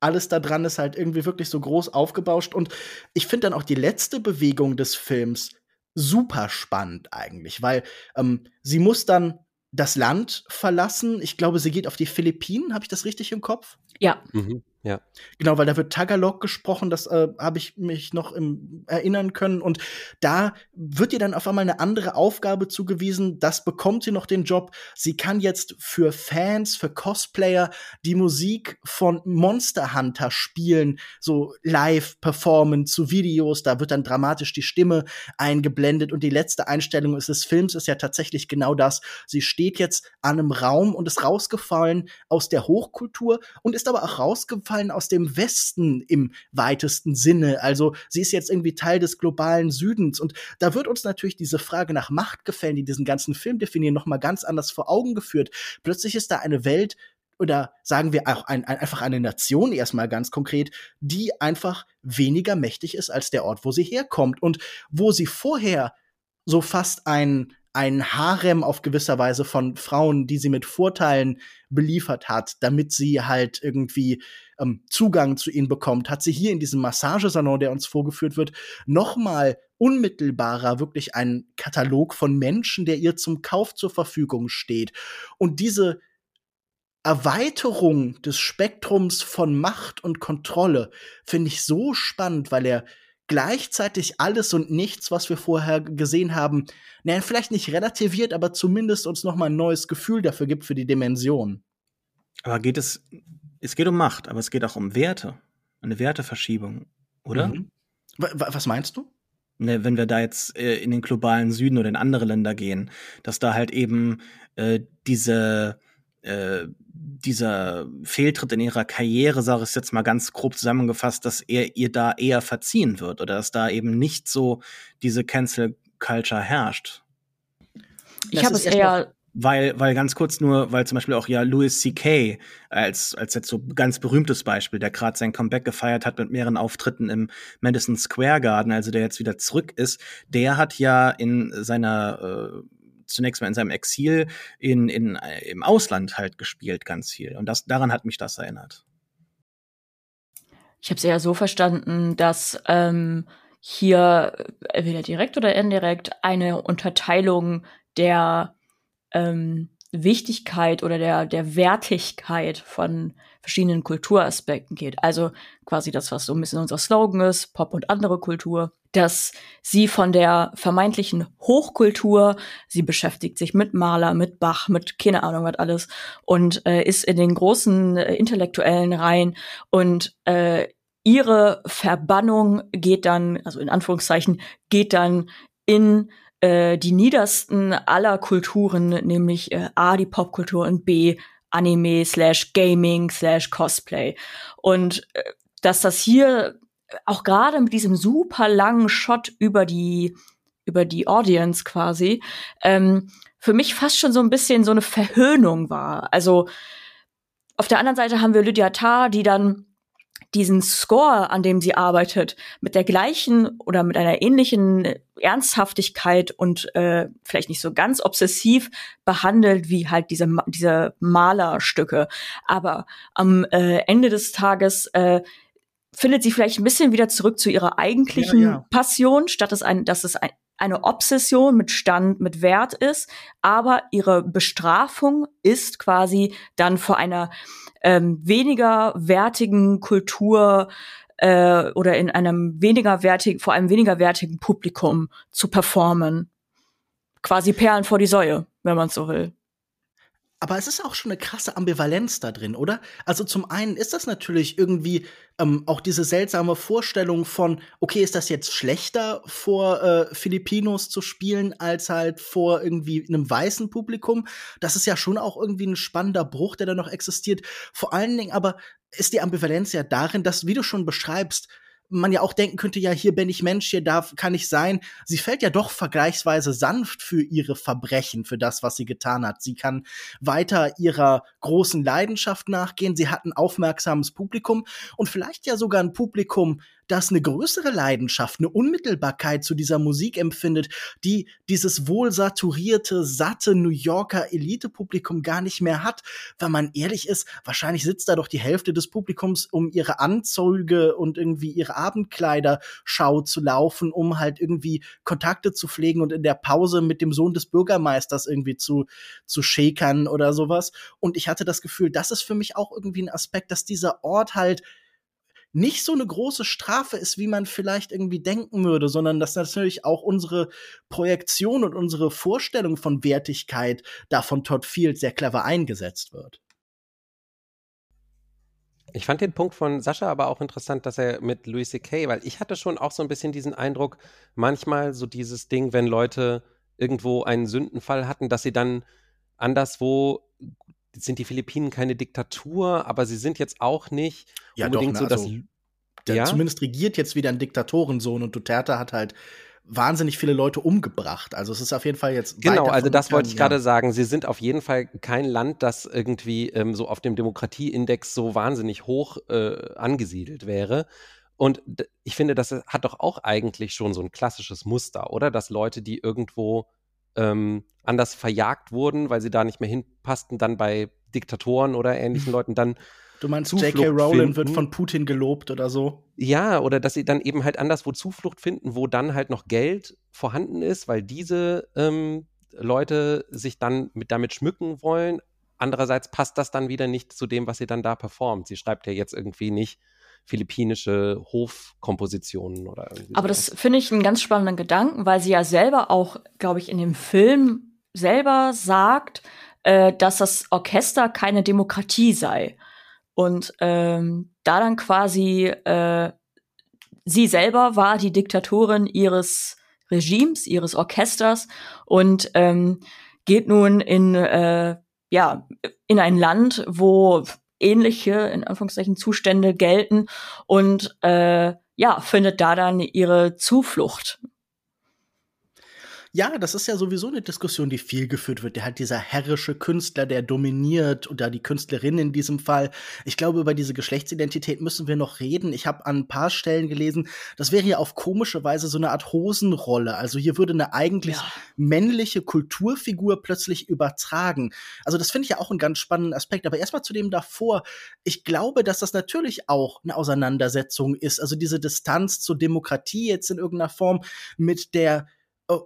Alles da dran ist halt irgendwie wirklich so groß aufgebauscht. Und ich finde dann auch die letzte Bewegung des Films super spannend eigentlich, weil ähm, sie muss dann das Land verlassen. Ich glaube, sie geht auf die Philippinen. Habe ich das richtig im Kopf? Ja. Mhm. Ja. Genau, weil da wird Tagalog gesprochen, das äh, habe ich mich noch im, erinnern können. Und da wird ihr dann auf einmal eine andere Aufgabe zugewiesen. Das bekommt sie noch den Job. Sie kann jetzt für Fans, für Cosplayer die Musik von Monster Hunter spielen, so live performen zu Videos. Da wird dann dramatisch die Stimme eingeblendet. Und die letzte Einstellung des Films ist ja tatsächlich genau das. Sie steht jetzt an einem Raum und ist rausgefallen aus der Hochkultur und ist aber auch rausgefallen Überfallen aus dem Westen im weitesten Sinne. Also sie ist jetzt irgendwie Teil des globalen Südens. Und da wird uns natürlich diese Frage nach Machtgefällen, die diesen ganzen Film definieren, noch mal ganz anders vor Augen geführt. Plötzlich ist da eine Welt, oder sagen wir auch ein, ein, einfach eine Nation erstmal ganz konkret, die einfach weniger mächtig ist als der Ort, wo sie herkommt und wo sie vorher so fast ein ein Harem auf gewisser Weise von Frauen, die sie mit Vorteilen beliefert hat, damit sie halt irgendwie ähm, Zugang zu ihnen bekommt, hat sie hier in diesem Massagesalon, der uns vorgeführt wird, noch mal unmittelbarer wirklich einen Katalog von Menschen, der ihr zum Kauf zur Verfügung steht. Und diese Erweiterung des Spektrums von Macht und Kontrolle finde ich so spannend, weil er gleichzeitig alles und nichts, was wir vorher gesehen haben, naja, vielleicht nicht relativiert, aber zumindest uns noch mal ein neues Gefühl dafür gibt für die Dimension. Aber geht es, es geht um Macht, aber es geht auch um Werte, eine Werteverschiebung, oder? Mhm. Was meinst du? Ne, wenn wir da jetzt äh, in den globalen Süden oder in andere Länder gehen, dass da halt eben äh, diese äh, dieser Fehltritt in ihrer Karriere, sage ich jetzt mal ganz grob zusammengefasst, dass er ihr da eher verziehen wird oder dass da eben nicht so diese Cancel Culture herrscht. Ich habe es eher weil, weil ganz kurz nur, weil zum Beispiel auch ja Louis C.K. als, als jetzt so ganz berühmtes Beispiel, der gerade sein Comeback gefeiert hat mit mehreren Auftritten im Madison Square Garden, also der jetzt wieder zurück ist, der hat ja in seiner äh, zunächst mal in seinem Exil in, in, äh, im Ausland halt gespielt, ganz viel. Und das, daran hat mich das erinnert. Ich habe es eher so verstanden, dass ähm, hier äh, entweder direkt oder indirekt eine Unterteilung der ähm, Wichtigkeit oder der, der Wertigkeit von verschiedenen Kulturaspekten geht. Also quasi das, was so ein bisschen unser Slogan ist, Pop und andere Kultur, dass sie von der vermeintlichen Hochkultur, sie beschäftigt sich mit Maler, mit Bach, mit keine Ahnung was alles und äh, ist in den großen äh, intellektuellen Reihen und äh, ihre Verbannung geht dann, also in Anführungszeichen, geht dann in äh, die niedersten aller Kulturen, nämlich äh, A, die Popkultur und B, Anime slash Gaming slash Cosplay. Und äh, dass das hier auch gerade mit diesem super langen Shot über die über die Audience quasi ähm, für mich fast schon so ein bisschen so eine Verhöhnung war. Also auf der anderen Seite haben wir Lydia Tarr, die dann diesen Score, an dem sie arbeitet, mit der gleichen oder mit einer ähnlichen Ernsthaftigkeit und äh, vielleicht nicht so ganz obsessiv behandelt wie halt diese, diese Malerstücke. Aber am äh, Ende des Tages äh, findet sie vielleicht ein bisschen wieder zurück zu ihrer eigentlichen ja, ja. Passion, statt es ein, dass es ein, eine Obsession mit Stand, mit Wert ist. Aber ihre Bestrafung ist quasi dann vor einer ähm, weniger wertigen Kultur äh, oder in einem weniger wertigen, vor einem weniger wertigen Publikum zu performen. Quasi Perlen vor die Säue, wenn man so will. Aber es ist auch schon eine krasse Ambivalenz da drin, oder? Also zum einen ist das natürlich irgendwie ähm, auch diese seltsame Vorstellung von, okay, ist das jetzt schlechter vor äh, Filipinos zu spielen als halt vor irgendwie einem weißen Publikum? Das ist ja schon auch irgendwie ein spannender Bruch, der da noch existiert. Vor allen Dingen aber ist die Ambivalenz ja darin, dass, wie du schon beschreibst, man ja auch denken könnte, ja, hier bin ich Mensch, hier darf, kann ich sein. Sie fällt ja doch vergleichsweise sanft für ihre Verbrechen, für das, was sie getan hat. Sie kann weiter ihrer großen Leidenschaft nachgehen. Sie hat ein aufmerksames Publikum und vielleicht ja sogar ein Publikum, das eine größere Leidenschaft, eine Unmittelbarkeit zu dieser Musik empfindet, die dieses wohl saturierte, satte New Yorker Elitepublikum gar nicht mehr hat. Wenn man ehrlich ist, wahrscheinlich sitzt da doch die Hälfte des Publikums, um ihre Anzüge und irgendwie ihre Abendkleiderschau zu laufen, um halt irgendwie Kontakte zu pflegen und in der Pause mit dem Sohn des Bürgermeisters irgendwie zu, zu shakern oder sowas. Und ich hatte das Gefühl, das ist für mich auch irgendwie ein Aspekt, dass dieser Ort halt nicht so eine große Strafe ist, wie man vielleicht irgendwie denken würde, sondern dass natürlich auch unsere Projektion und unsere Vorstellung von Wertigkeit da von Todd Field sehr clever eingesetzt wird. Ich fand den Punkt von Sascha aber auch interessant, dass er mit Louis C.K., weil ich hatte schon auch so ein bisschen diesen Eindruck, manchmal so dieses Ding, wenn Leute irgendwo einen Sündenfall hatten, dass sie dann anderswo sind die Philippinen keine Diktatur, aber sie sind jetzt auch nicht ja, unbedingt doch, ne, so, dass. Also, ja? Zumindest regiert jetzt wieder ein Diktatorensohn und Duterte hat halt wahnsinnig viele Leute umgebracht. Also es ist auf jeden Fall jetzt. Genau, also das wollte ich gerade sagen. Sie sind auf jeden Fall kein Land, das irgendwie ähm, so auf dem Demokratieindex so wahnsinnig hoch äh, angesiedelt wäre. Und ich finde, das hat doch auch eigentlich schon so ein klassisches Muster, oder? Dass Leute, die irgendwo ähm, anders verjagt wurden, weil sie da nicht mehr hinpassten, dann bei Diktatoren oder ähnlichen Leuten dann Du meinst, J.K. Rowling wird von Putin gelobt oder so? Ja, oder dass sie dann eben halt anderswo Zuflucht finden, wo dann halt noch Geld vorhanden ist, weil diese ähm, Leute sich dann mit, damit schmücken wollen. Andererseits passt das dann wieder nicht zu dem, was sie dann da performt. Sie schreibt ja jetzt irgendwie nicht philippinische Hofkompositionen oder irgendwie. Aber das finde ich einen ganz spannenden Gedanken, weil sie ja selber auch, glaube ich, in dem Film selber sagt, äh, dass das Orchester keine Demokratie sei. Und ähm, da dann quasi äh, sie selber war die Diktatorin ihres Regimes, ihres Orchesters und ähm, geht nun in äh, ja in ein Land, wo ähnliche in Anführungszeichen Zustände gelten und äh, ja findet da dann ihre Zuflucht. Ja, das ist ja sowieso eine Diskussion, die viel geführt wird. Der halt dieser herrische Künstler, der dominiert oder die Künstlerin in diesem Fall. Ich glaube, über diese Geschlechtsidentität müssen wir noch reden. Ich habe an ein paar Stellen gelesen, das wäre ja auf komische Weise so eine Art Hosenrolle. Also hier würde eine eigentlich ja. männliche Kulturfigur plötzlich übertragen. Also das finde ich ja auch einen ganz spannenden Aspekt. Aber erstmal zu dem davor. Ich glaube, dass das natürlich auch eine Auseinandersetzung ist. Also diese Distanz zur Demokratie jetzt in irgendeiner Form mit der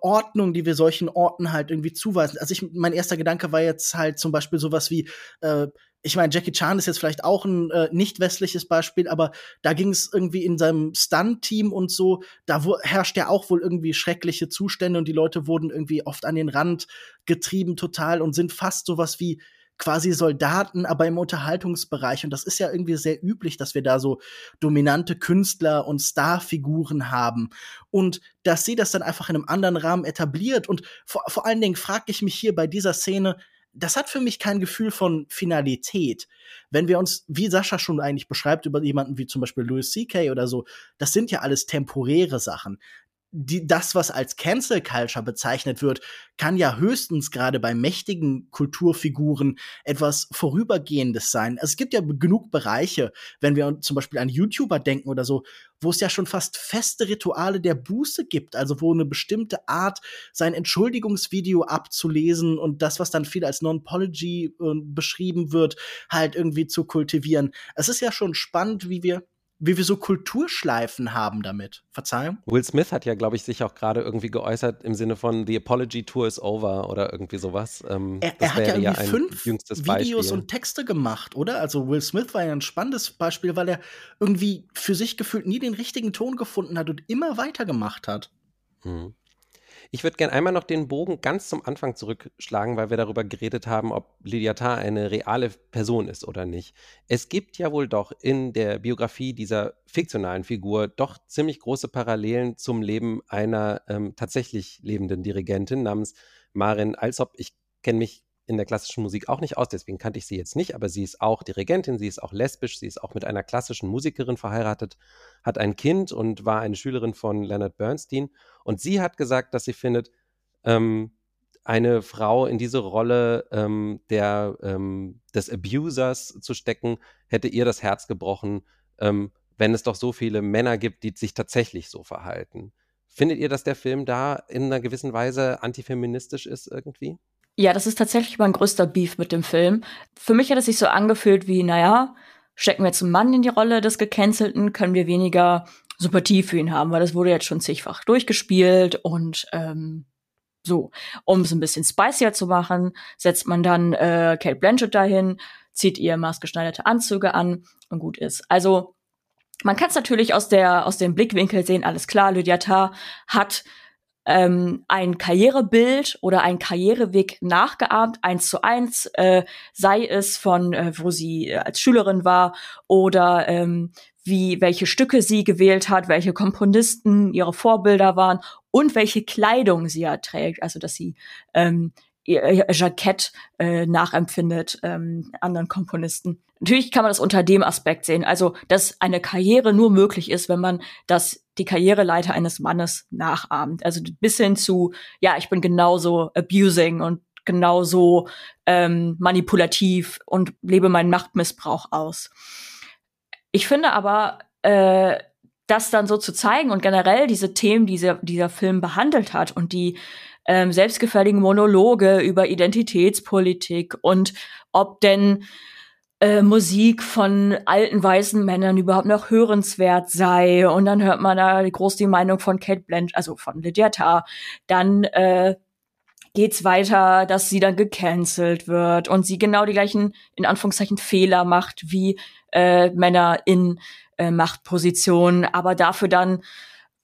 Ordnung, die wir solchen Orten halt irgendwie zuweisen. Also ich, mein erster Gedanke war jetzt halt zum Beispiel sowas wie, äh, ich meine, Jackie Chan ist jetzt vielleicht auch ein äh, nicht westliches Beispiel, aber da ging es irgendwie in seinem Stunt-Team und so, da herrscht ja auch wohl irgendwie schreckliche Zustände und die Leute wurden irgendwie oft an den Rand getrieben total und sind fast sowas wie quasi Soldaten, aber im Unterhaltungsbereich. Und das ist ja irgendwie sehr üblich, dass wir da so dominante Künstler und Starfiguren haben. Und dass sie das dann einfach in einem anderen Rahmen etabliert. Und vor, vor allen Dingen frage ich mich hier bei dieser Szene, das hat für mich kein Gefühl von Finalität. Wenn wir uns, wie Sascha schon eigentlich beschreibt, über jemanden wie zum Beispiel Louis C.K. oder so, das sind ja alles temporäre Sachen die, das, was als Cancel Culture bezeichnet wird, kann ja höchstens gerade bei mächtigen Kulturfiguren etwas Vorübergehendes sein. Es gibt ja genug Bereiche, wenn wir zum Beispiel an YouTuber denken oder so, wo es ja schon fast feste Rituale der Buße gibt, also wo eine bestimmte Art, sein Entschuldigungsvideo abzulesen und das, was dann viel als Non-Pology äh, beschrieben wird, halt irgendwie zu kultivieren. Es ist ja schon spannend, wie wir wie wir so Kulturschleifen haben damit. Verzeihung? Will Smith hat ja, glaube ich, sich auch gerade irgendwie geäußert im Sinne von The Apology Tour is over oder irgendwie sowas. Ähm, er, er hat ja irgendwie fünf Videos Beispiel. und Texte gemacht, oder? Also Will Smith war ja ein spannendes Beispiel, weil er irgendwie für sich gefühlt nie den richtigen Ton gefunden hat und immer weitergemacht hat. Mhm. Ich würde gerne einmal noch den Bogen ganz zum Anfang zurückschlagen, weil wir darüber geredet haben, ob Lydiatar eine reale Person ist oder nicht. Es gibt ja wohl doch in der Biografie dieser fiktionalen Figur doch ziemlich große Parallelen zum Leben einer ähm, tatsächlich lebenden Dirigentin namens Marin Alsop. Ich kenne mich in der klassischen Musik auch nicht aus, deswegen kannte ich sie jetzt nicht, aber sie ist auch Dirigentin, sie ist auch lesbisch, sie ist auch mit einer klassischen Musikerin verheiratet, hat ein Kind und war eine Schülerin von Leonard Bernstein. Und sie hat gesagt, dass sie findet, ähm, eine Frau in diese Rolle ähm, der, ähm, des Abusers zu stecken, hätte ihr das Herz gebrochen, ähm, wenn es doch so viele Männer gibt, die sich tatsächlich so verhalten. Findet ihr, dass der Film da in einer gewissen Weise antifeministisch ist irgendwie? Ja, das ist tatsächlich mein größter Beef mit dem Film. Für mich hat es sich so angefühlt wie, naja, stecken wir jetzt einen Mann in die Rolle des Gecancelten, können wir weniger Sympathie für ihn haben, weil das wurde jetzt schon zigfach durchgespielt und ähm, so. Um es ein bisschen spicier zu machen, setzt man dann äh, Kate Blanchett dahin, zieht ihr maßgeschneiderte Anzüge an und gut ist. Also man kann es natürlich aus der aus dem Blickwinkel sehen, alles klar, Lydia Tarr hat ähm, ein Karrierebild oder ein Karriereweg nachgeahmt, eins zu eins, äh, sei es von, äh, wo sie äh, als Schülerin war oder ähm, wie welche Stücke sie gewählt hat, welche Komponisten ihre Vorbilder waren und welche Kleidung sie ja trägt, also dass sie ähm, ihr, Jackett äh, nachempfindet ähm, anderen Komponisten. Natürlich kann man das unter dem Aspekt sehen, also dass eine Karriere nur möglich ist, wenn man das die Karriereleiter eines Mannes nachahmt. Also bis hin zu, ja, ich bin genauso abusing und genauso ähm, manipulativ und lebe meinen Machtmissbrauch aus. Ich finde aber, äh, das dann so zu zeigen und generell diese Themen, die dieser, dieser Film behandelt hat und die ähm, selbstgefälligen Monologe über Identitätspolitik und ob denn äh, Musik von alten weißen Männern überhaupt noch hörenswert sei. Und dann hört man da groß die Meinung von Kate Blanch, also von Lydia. Dann äh, geht's weiter, dass sie dann gecancelt wird und sie genau die gleichen, in Anführungszeichen, Fehler macht wie äh, Männer in äh, Machtpositionen, aber dafür dann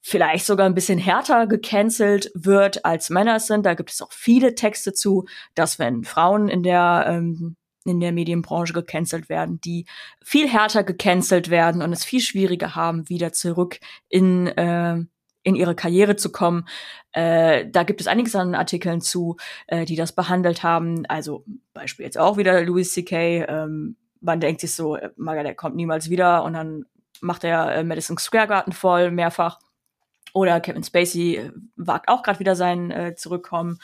vielleicht sogar ein bisschen härter gecancelt wird, als Männer sind. Da gibt es auch viele Texte zu, dass wenn Frauen in der ähm, in der Medienbranche gecancelt werden, die viel härter gecancelt werden und es viel schwieriger haben, wieder zurück in, äh, in ihre Karriere zu kommen. Äh, da gibt es einiges an Artikeln zu, äh, die das behandelt haben. Also Beispiel jetzt auch wieder Louis C.K. Ähm, man denkt sich so, äh, Maga, der kommt niemals wieder und dann macht er äh, Madison Square Garden voll, mehrfach. Oder Kevin Spacey äh, wagt auch gerade wieder sein äh, Zurückkommen.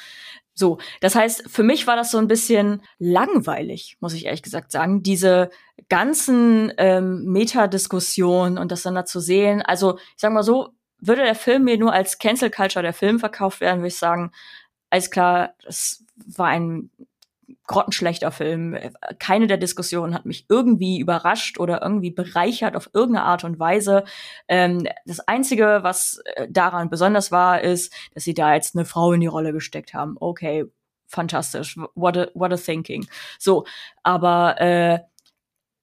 So, das heißt, für mich war das so ein bisschen langweilig, muss ich ehrlich gesagt sagen, diese ganzen ähm, Metadiskussionen und das dann da zu sehen. Also, ich sag mal so, würde der Film mir nur als Cancel Culture der Film verkauft werden, würde ich sagen, alles klar, das war ein grottenschlechter Film. Keine der Diskussionen hat mich irgendwie überrascht oder irgendwie bereichert auf irgendeine Art und Weise. Ähm, das Einzige, was äh, daran besonders war, ist, dass sie da jetzt eine Frau in die Rolle gesteckt haben. Okay, fantastisch. What a, what a thinking. So, aber äh,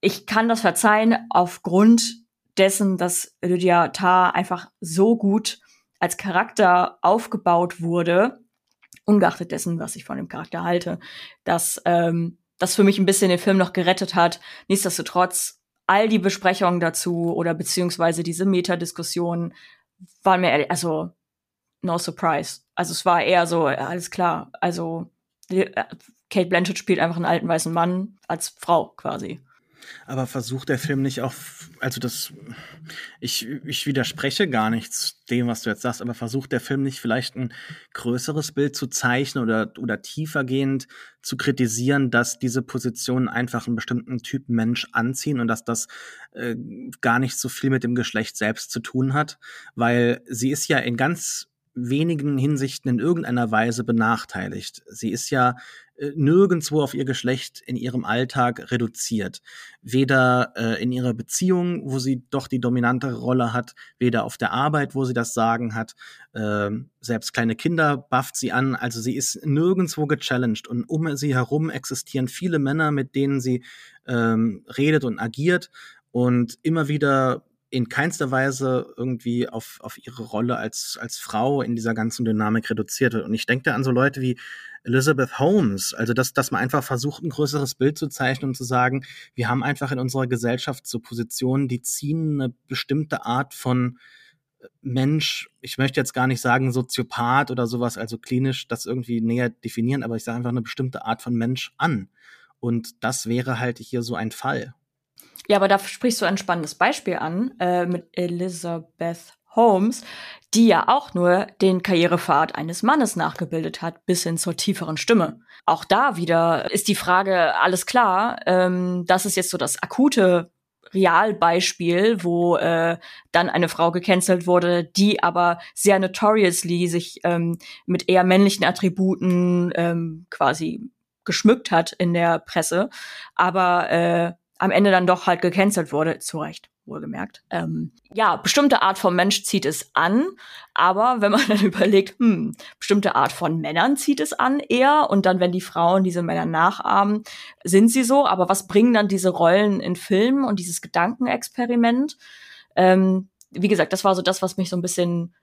ich kann das verzeihen aufgrund dessen, dass Lydia Tarr einfach so gut als Charakter aufgebaut wurde, ungeachtet dessen, was ich von dem Charakter halte, dass ähm, das für mich ein bisschen den Film noch gerettet hat. Nichtsdestotrotz, all die Besprechungen dazu oder beziehungsweise diese Metadiskussionen waren mir, ehrlich, also no surprise. Also es war eher so, alles klar. Also äh, Kate Blanchett spielt einfach einen alten weißen Mann als Frau quasi. Aber versucht der Film nicht auch, also das, ich, ich widerspreche gar nichts dem, was du jetzt sagst, aber versucht der Film nicht vielleicht ein größeres Bild zu zeichnen oder, oder tiefergehend zu kritisieren, dass diese Positionen einfach einen bestimmten Typ Mensch anziehen und dass das äh, gar nicht so viel mit dem Geschlecht selbst zu tun hat, weil sie ist ja in ganz wenigen Hinsichten in irgendeiner Weise benachteiligt. Sie ist ja nirgendwo auf ihr Geschlecht in ihrem Alltag reduziert. Weder äh, in ihrer Beziehung, wo sie doch die dominantere Rolle hat, weder auf der Arbeit, wo sie das Sagen hat. Äh, selbst kleine Kinder bufft sie an. Also sie ist nirgendwo gechallenged. Und um sie herum existieren viele Männer, mit denen sie ähm, redet und agiert. Und immer wieder in keinster Weise irgendwie auf, auf ihre Rolle als, als Frau in dieser ganzen Dynamik reduziert wird. Und ich denke da an so Leute wie Elizabeth Holmes, also dass, dass man einfach versucht, ein größeres Bild zu zeichnen und zu sagen, wir haben einfach in unserer Gesellschaft so Positionen, die ziehen eine bestimmte Art von äh, Mensch, ich möchte jetzt gar nicht sagen Soziopath oder sowas, also klinisch das irgendwie näher definieren, aber ich sage einfach eine bestimmte Art von Mensch an. Und das wäre halt hier so ein Fall. Ja, aber da sprichst du ein spannendes Beispiel an äh, mit Elizabeth Holmes, die ja auch nur den Karrierepfad eines Mannes nachgebildet hat, bis hin zur tieferen Stimme. Auch da wieder ist die Frage, alles klar, ähm, das ist jetzt so das akute Realbeispiel, wo äh, dann eine Frau gecancelt wurde, die aber sehr notoriously sich ähm, mit eher männlichen Attributen ähm, quasi geschmückt hat in der Presse, aber äh, am Ende dann doch halt gecancelt wurde, zu Recht wohlgemerkt. Ähm, ja, bestimmte Art von Mensch zieht es an, aber wenn man dann überlegt, hm, bestimmte Art von Männern zieht es an eher und dann, wenn die Frauen diese Männer nachahmen, sind sie so, aber was bringen dann diese Rollen in Filmen und dieses Gedankenexperiment? Ähm, wie gesagt, das war so das, was mich so ein bisschen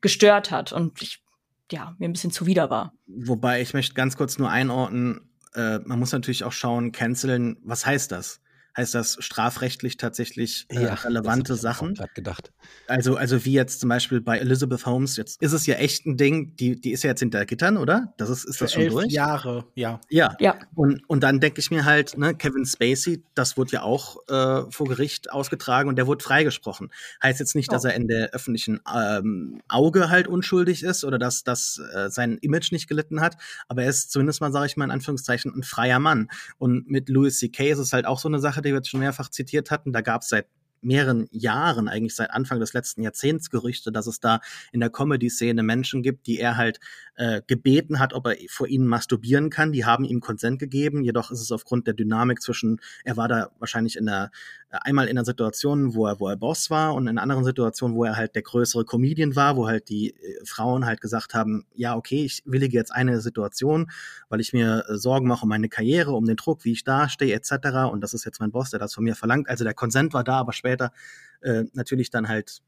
gestört hat und ich, ja, mir ein bisschen zuwider war. Wobei ich möchte ganz kurz nur einordnen, äh, man muss natürlich auch schauen, canceln, was heißt das? Heißt das strafrechtlich tatsächlich äh, ja, relevante das Sachen. Ich gedacht. Also, also wie jetzt zum Beispiel bei Elizabeth Holmes, jetzt ist es ja echt ein Ding, die, die ist ja jetzt hinter Gittern, oder? Das ist, ist Für das schon elf durch? Jahre, ja. Ja. ja. Und, und dann denke ich mir halt, ne, Kevin Spacey, das wurde ja auch äh, vor Gericht ausgetragen und der wurde freigesprochen. Heißt jetzt nicht, oh. dass er in der öffentlichen ähm, Auge halt unschuldig ist oder dass, dass äh, sein Image nicht gelitten hat, aber er ist zumindest mal, sage ich mal in Anführungszeichen, ein freier Mann. Und mit Louis C.K. ist es halt auch so eine Sache, die wir jetzt schon mehrfach zitiert hatten. Da gab es seit mehreren Jahren, eigentlich seit Anfang des letzten Jahrzehnts Gerüchte, dass es da in der Comedy-Szene Menschen gibt, die er halt äh, gebeten hat, ob er vor ihnen masturbieren kann. Die haben ihm Konsent gegeben, jedoch ist es aufgrund der Dynamik zwischen, er war da wahrscheinlich in der, einmal in einer Situation, wo er, wo er Boss war und in anderen Situation, wo er halt der größere Comedian war, wo halt die äh, Frauen halt gesagt haben, ja, okay, ich willige jetzt eine Situation, weil ich mir äh, Sorgen mache um meine Karriere, um den Druck, wie ich dastehe, etc. Und das ist jetzt mein Boss, der das von mir verlangt. Also der Konsent war da, aber später äh, natürlich dann halt,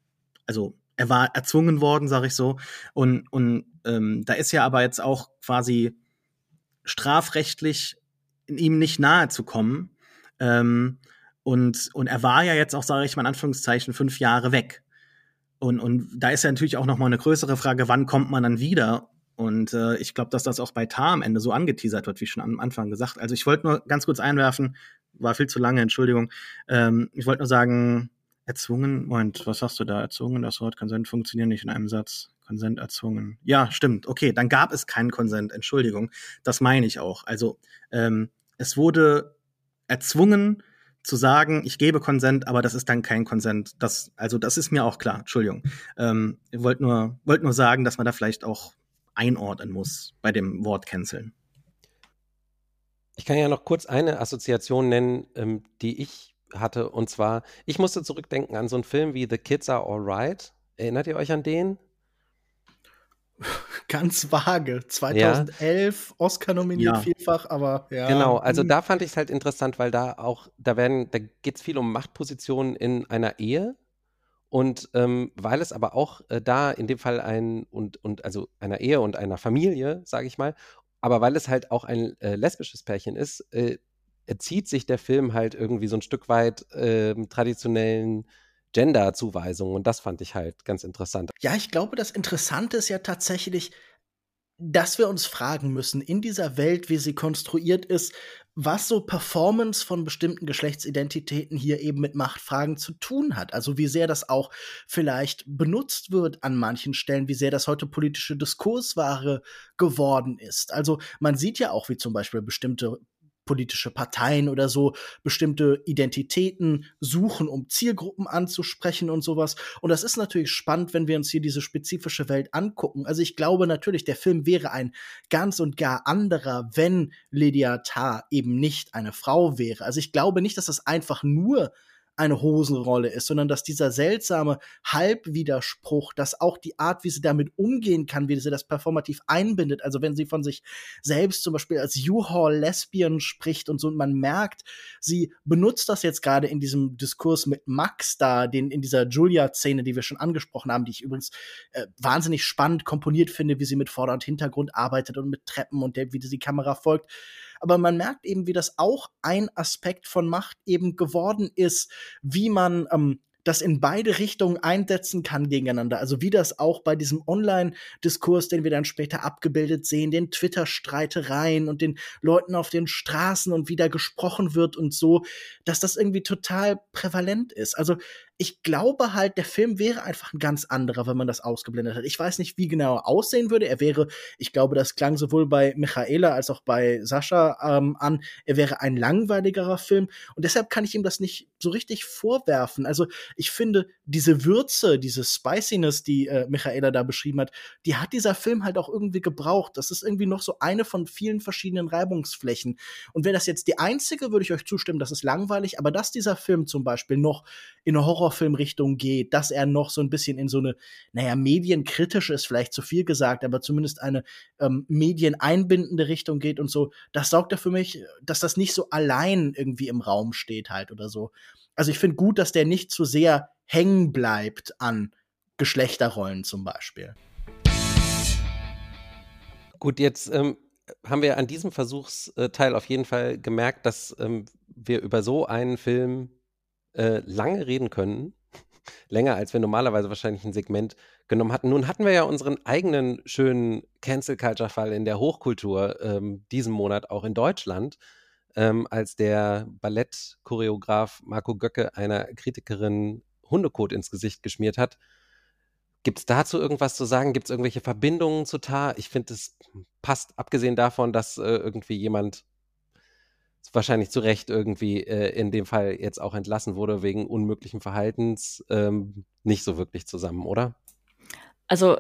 also er war erzwungen worden, sage ich so. Und, und ähm, da ist ja aber jetzt auch quasi strafrechtlich ihm nicht nahe zu kommen. Ähm, und, und er war ja jetzt auch, sage ich mal in Anführungszeichen, fünf Jahre weg. Und, und da ist ja natürlich auch noch mal eine größere Frage, wann kommt man dann wieder? Und äh, ich glaube, dass das auch bei Tar am Ende so angeteasert wird, wie schon am Anfang gesagt. Also ich wollte nur ganz kurz einwerfen, war viel zu lange, Entschuldigung. Ähm, ich wollte nur sagen, erzwungen, Moment, was sagst du da? Erzwungen, das Wort Konsent funktioniert nicht in einem Satz. Konsent erzwungen. Ja, stimmt. Okay, dann gab es keinen Konsent, Entschuldigung. Das meine ich auch. Also ähm, es wurde erzwungen zu sagen, ich gebe Konsent, aber das ist dann kein Konsent. Das, also das ist mir auch klar, Entschuldigung. Ähm, ich wollte nur, wollt nur sagen, dass man da vielleicht auch einordnen muss bei dem Wort canceln. Ich kann ja noch kurz eine Assoziation nennen, ähm, die ich hatte. Und zwar, ich musste zurückdenken an so einen Film wie The Kids Are Alright. Erinnert ihr euch an den? Ganz vage. 2011 ja. Oscar nominiert ja. vielfach, aber ja. Genau, also hm. da fand ich es halt interessant, weil da auch, da werden, da geht es viel um Machtpositionen in einer Ehe. Und ähm, weil es aber auch äh, da in dem Fall ein und, und also einer Ehe und einer Familie, sage ich mal, aber weil es halt auch ein äh, lesbisches Pärchen ist, äh, erzieht sich der Film halt irgendwie so ein Stück weit äh, traditionellen Gender-Zuweisungen und das fand ich halt ganz interessant. Ja, ich glaube, das Interessante ist ja tatsächlich, dass wir uns fragen müssen, in dieser Welt, wie sie konstruiert ist, was so Performance von bestimmten Geschlechtsidentitäten hier eben mit Machtfragen zu tun hat. Also wie sehr das auch vielleicht benutzt wird an manchen Stellen, wie sehr das heute politische Diskursware geworden ist. Also man sieht ja auch, wie zum Beispiel bestimmte politische Parteien oder so bestimmte Identitäten suchen, um Zielgruppen anzusprechen und sowas. Und das ist natürlich spannend, wenn wir uns hier diese spezifische Welt angucken. Also ich glaube natürlich, der Film wäre ein ganz und gar anderer, wenn Lydia Tarr eben nicht eine Frau wäre. Also ich glaube nicht, dass das einfach nur eine Hosenrolle ist, sondern dass dieser seltsame Halbwiderspruch, dass auch die Art, wie sie damit umgehen kann, wie sie das performativ einbindet, also wenn sie von sich selbst zum Beispiel als U-Haul-Lesbian spricht und so, und man merkt, sie benutzt das jetzt gerade in diesem Diskurs mit Max da, den, in dieser Julia-Szene, die wir schon angesprochen haben, die ich übrigens äh, wahnsinnig spannend komponiert finde, wie sie mit Vorder- und Hintergrund arbeitet und mit Treppen und der, wie die Kamera folgt aber man merkt eben, wie das auch ein Aspekt von Macht eben geworden ist, wie man ähm, das in beide Richtungen einsetzen kann gegeneinander. Also wie das auch bei diesem Online-Diskurs, den wir dann später abgebildet sehen, den Twitter-Streitereien und den Leuten auf den Straßen und wie da gesprochen wird und so, dass das irgendwie total prävalent ist. Also ich glaube halt, der Film wäre einfach ein ganz anderer, wenn man das ausgeblendet hat. Ich weiß nicht, wie genau er aussehen würde. Er wäre, ich glaube, das klang sowohl bei Michaela als auch bei Sascha ähm, an, er wäre ein langweiligerer Film. Und deshalb kann ich ihm das nicht so richtig vorwerfen. Also ich finde, diese Würze, diese Spiciness, die äh, Michaela da beschrieben hat, die hat dieser Film halt auch irgendwie gebraucht. Das ist irgendwie noch so eine von vielen verschiedenen Reibungsflächen. Und wäre das jetzt die einzige, würde ich euch zustimmen, das ist langweilig. Aber dass dieser Film zum Beispiel noch in eine Horrorfilmrichtung geht, dass er noch so ein bisschen in so eine, naja, medienkritisch ist vielleicht zu viel gesagt, aber zumindest eine ähm, medieneinbindende Richtung geht und so, das sorgt dafür mich, dass das nicht so allein irgendwie im Raum steht halt oder so. Also ich finde gut, dass der nicht zu sehr hängen bleibt an Geschlechterrollen zum Beispiel. Gut, jetzt ähm, haben wir an diesem Versuchsteil auf jeden Fall gemerkt, dass ähm, wir über so einen Film äh, lange reden können. Länger, als wir normalerweise wahrscheinlich ein Segment genommen hatten. Nun hatten wir ja unseren eigenen schönen Cancel Culture Fall in der Hochkultur ähm, diesen Monat auch in Deutschland, ähm, als der Ballettchoreograf Marco Göcke einer Kritikerin Hundekot ins Gesicht geschmiert hat. Gibt es dazu irgendwas zu sagen? Gibt es irgendwelche Verbindungen zu Tar? Ich finde, es passt, abgesehen davon, dass äh, irgendwie jemand wahrscheinlich zu Recht irgendwie äh, in dem Fall jetzt auch entlassen wurde wegen unmöglichen Verhaltens, ähm, nicht so wirklich zusammen, oder? Also,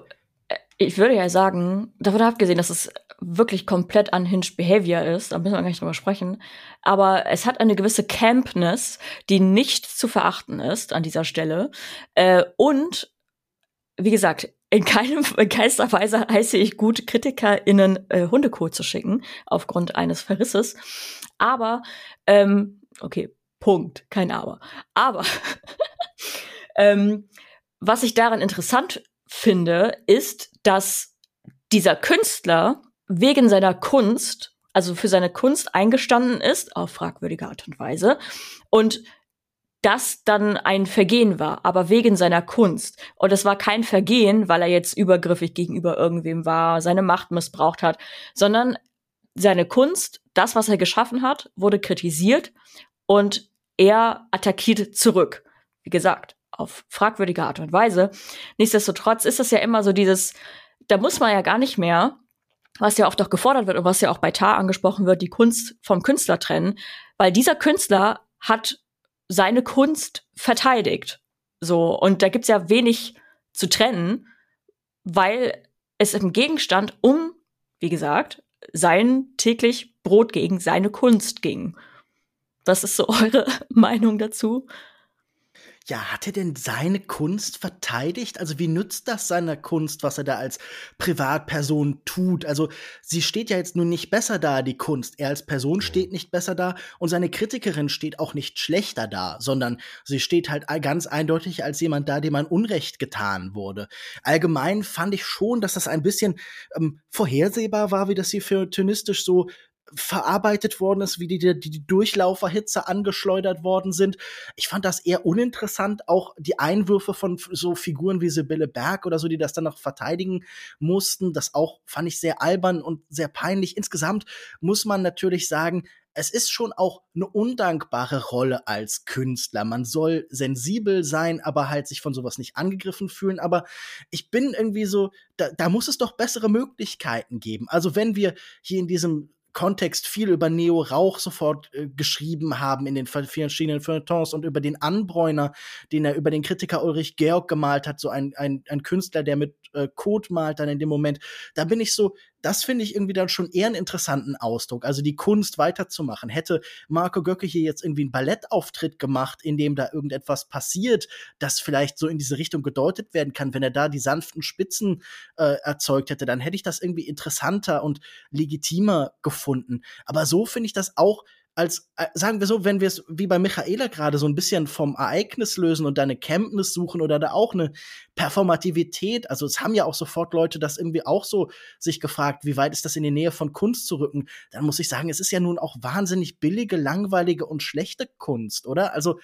äh, ich würde ja sagen, davon abgesehen, dass es wirklich komplett unhinged Behavior ist, da müssen wir gar nicht drüber sprechen, aber es hat eine gewisse Campness, die nicht zu verachten ist an dieser Stelle. Äh, und wie gesagt, in keinem, in keinster Weise heiße ich gut, KritikerInnen äh, Hundekot zu schicken, aufgrund eines Verrisses. Aber, ähm, okay, Punkt, kein Aber. Aber, ähm, was ich daran interessant finde, ist, dass dieser Künstler wegen seiner Kunst, also für seine Kunst eingestanden ist, auf fragwürdige Art und Weise, und das dann ein Vergehen war, aber wegen seiner Kunst. Und es war kein Vergehen, weil er jetzt übergriffig gegenüber irgendwem war, seine Macht missbraucht hat, sondern seine Kunst, das, was er geschaffen hat, wurde kritisiert und er attackiert zurück. Wie gesagt, auf fragwürdige Art und Weise. Nichtsdestotrotz ist das ja immer so dieses, da muss man ja gar nicht mehr, was ja oft auch gefordert wird und was ja auch bei Tar angesprochen wird, die Kunst vom Künstler trennen, weil dieser Künstler hat seine Kunst verteidigt. So, und da gibt's ja wenig zu trennen, weil es im Gegenstand um, wie gesagt, sein täglich Brot gegen seine Kunst ging. Was ist so eure Meinung dazu? Ja, hat er denn seine Kunst verteidigt? Also wie nützt das seiner Kunst, was er da als Privatperson tut? Also sie steht ja jetzt nun nicht besser da, die Kunst. Er als Person steht nicht besser da und seine Kritikerin steht auch nicht schlechter da, sondern sie steht halt ganz eindeutig als jemand da, dem ein Unrecht getan wurde. Allgemein fand ich schon, dass das ein bisschen ähm, vorhersehbar war, wie das hier für zynistisch so verarbeitet worden ist, wie die, die, Durchlauferhitze angeschleudert worden sind. Ich fand das eher uninteressant, auch die Einwürfe von so Figuren wie Sibylle Berg oder so, die das dann noch verteidigen mussten. Das auch fand ich sehr albern und sehr peinlich. Insgesamt muss man natürlich sagen, es ist schon auch eine undankbare Rolle als Künstler. Man soll sensibel sein, aber halt sich von sowas nicht angegriffen fühlen. Aber ich bin irgendwie so, da, da muss es doch bessere Möglichkeiten geben. Also wenn wir hier in diesem Kontext viel über Neo Rauch sofort äh, geschrieben haben in den verschiedenen Feuilletons und über den Anbräuner, den er über den Kritiker Ulrich Georg gemalt hat, so ein, ein, ein Künstler, der mit äh, Code malt dann in dem Moment. Da bin ich so, das finde ich irgendwie dann schon eher einen interessanten Ausdruck. Also die Kunst weiterzumachen. Hätte Marco Göcke hier jetzt irgendwie einen Ballettauftritt gemacht, in dem da irgendetwas passiert, das vielleicht so in diese Richtung gedeutet werden kann, wenn er da die sanften Spitzen äh, erzeugt hätte, dann hätte ich das irgendwie interessanter und legitimer gefunden. Aber so finde ich das auch als, äh, sagen wir so, wenn wir es wie bei Michaela gerade so ein bisschen vom Ereignis lösen und da eine Campness suchen oder da auch eine Performativität, also es haben ja auch sofort Leute das irgendwie auch so sich gefragt, wie weit ist das in die Nähe von Kunst zu rücken, dann muss ich sagen, es ist ja nun auch wahnsinnig billige, langweilige und schlechte Kunst, oder? Also,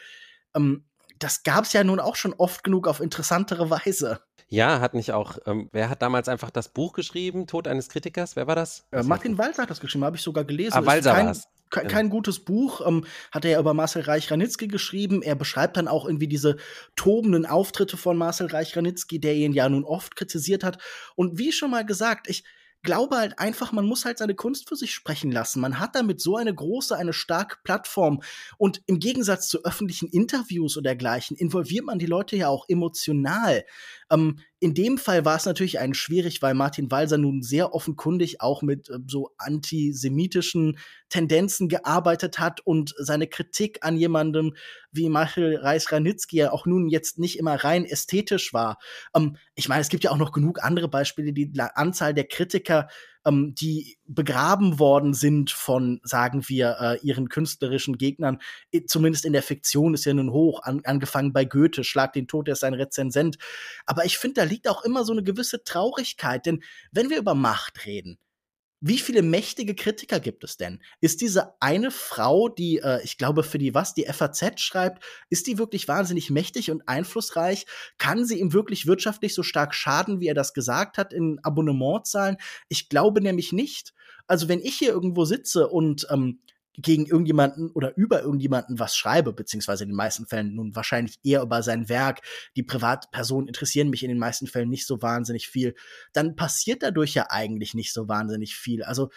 ähm, das gab es ja nun auch schon oft genug auf interessantere Weise. Ja, hat nicht auch, ähm, wer hat damals einfach das Buch geschrieben, Tod eines Kritikers? Wer war das? Äh, Martin Walser hat das geschrieben, habe ich sogar gelesen. Ah, Walser war es. Kein, kein gutes Buch. Ähm, hat er ja über Marcel Reich-Ranitzky geschrieben. Er beschreibt dann auch irgendwie diese tobenden Auftritte von Marcel Reich-Ranitzky, der ihn ja nun oft kritisiert hat. Und wie schon mal gesagt, ich glaube halt einfach, man muss halt seine Kunst für sich sprechen lassen. Man hat damit so eine große, eine starke Plattform. Und im Gegensatz zu öffentlichen Interviews oder dergleichen involviert man die Leute ja auch emotional. Ähm, in dem Fall war es natürlich ein schwierig, weil Martin Walser nun sehr offenkundig auch mit äh, so antisemitischen Tendenzen gearbeitet hat und seine Kritik an jemandem wie Michael Reis-Ranitzky ja auch nun jetzt nicht immer rein ästhetisch war. Ähm, ich meine, es gibt ja auch noch genug andere Beispiele, die Anzahl der Kritiker ähm, die begraben worden sind von, sagen wir, äh, ihren künstlerischen Gegnern. Zumindest in der Fiktion ist ja nun hoch, an, angefangen bei Goethe, Schlag den Tod, er ist ein Rezensent. Aber ich finde, da liegt auch immer so eine gewisse Traurigkeit, denn wenn wir über Macht reden, wie viele mächtige Kritiker gibt es denn? Ist diese eine Frau, die, äh, ich glaube, für die was, die FAZ schreibt, ist die wirklich wahnsinnig mächtig und einflussreich? Kann sie ihm wirklich wirtschaftlich so stark schaden, wie er das gesagt hat, in Abonnementzahlen? Ich glaube nämlich nicht. Also, wenn ich hier irgendwo sitze und ähm, gegen irgendjemanden oder über irgendjemanden was schreibe, beziehungsweise in den meisten Fällen nun wahrscheinlich eher über sein Werk. Die Privatpersonen interessieren mich in den meisten Fällen nicht so wahnsinnig viel. Dann passiert dadurch ja eigentlich nicht so wahnsinnig viel. Also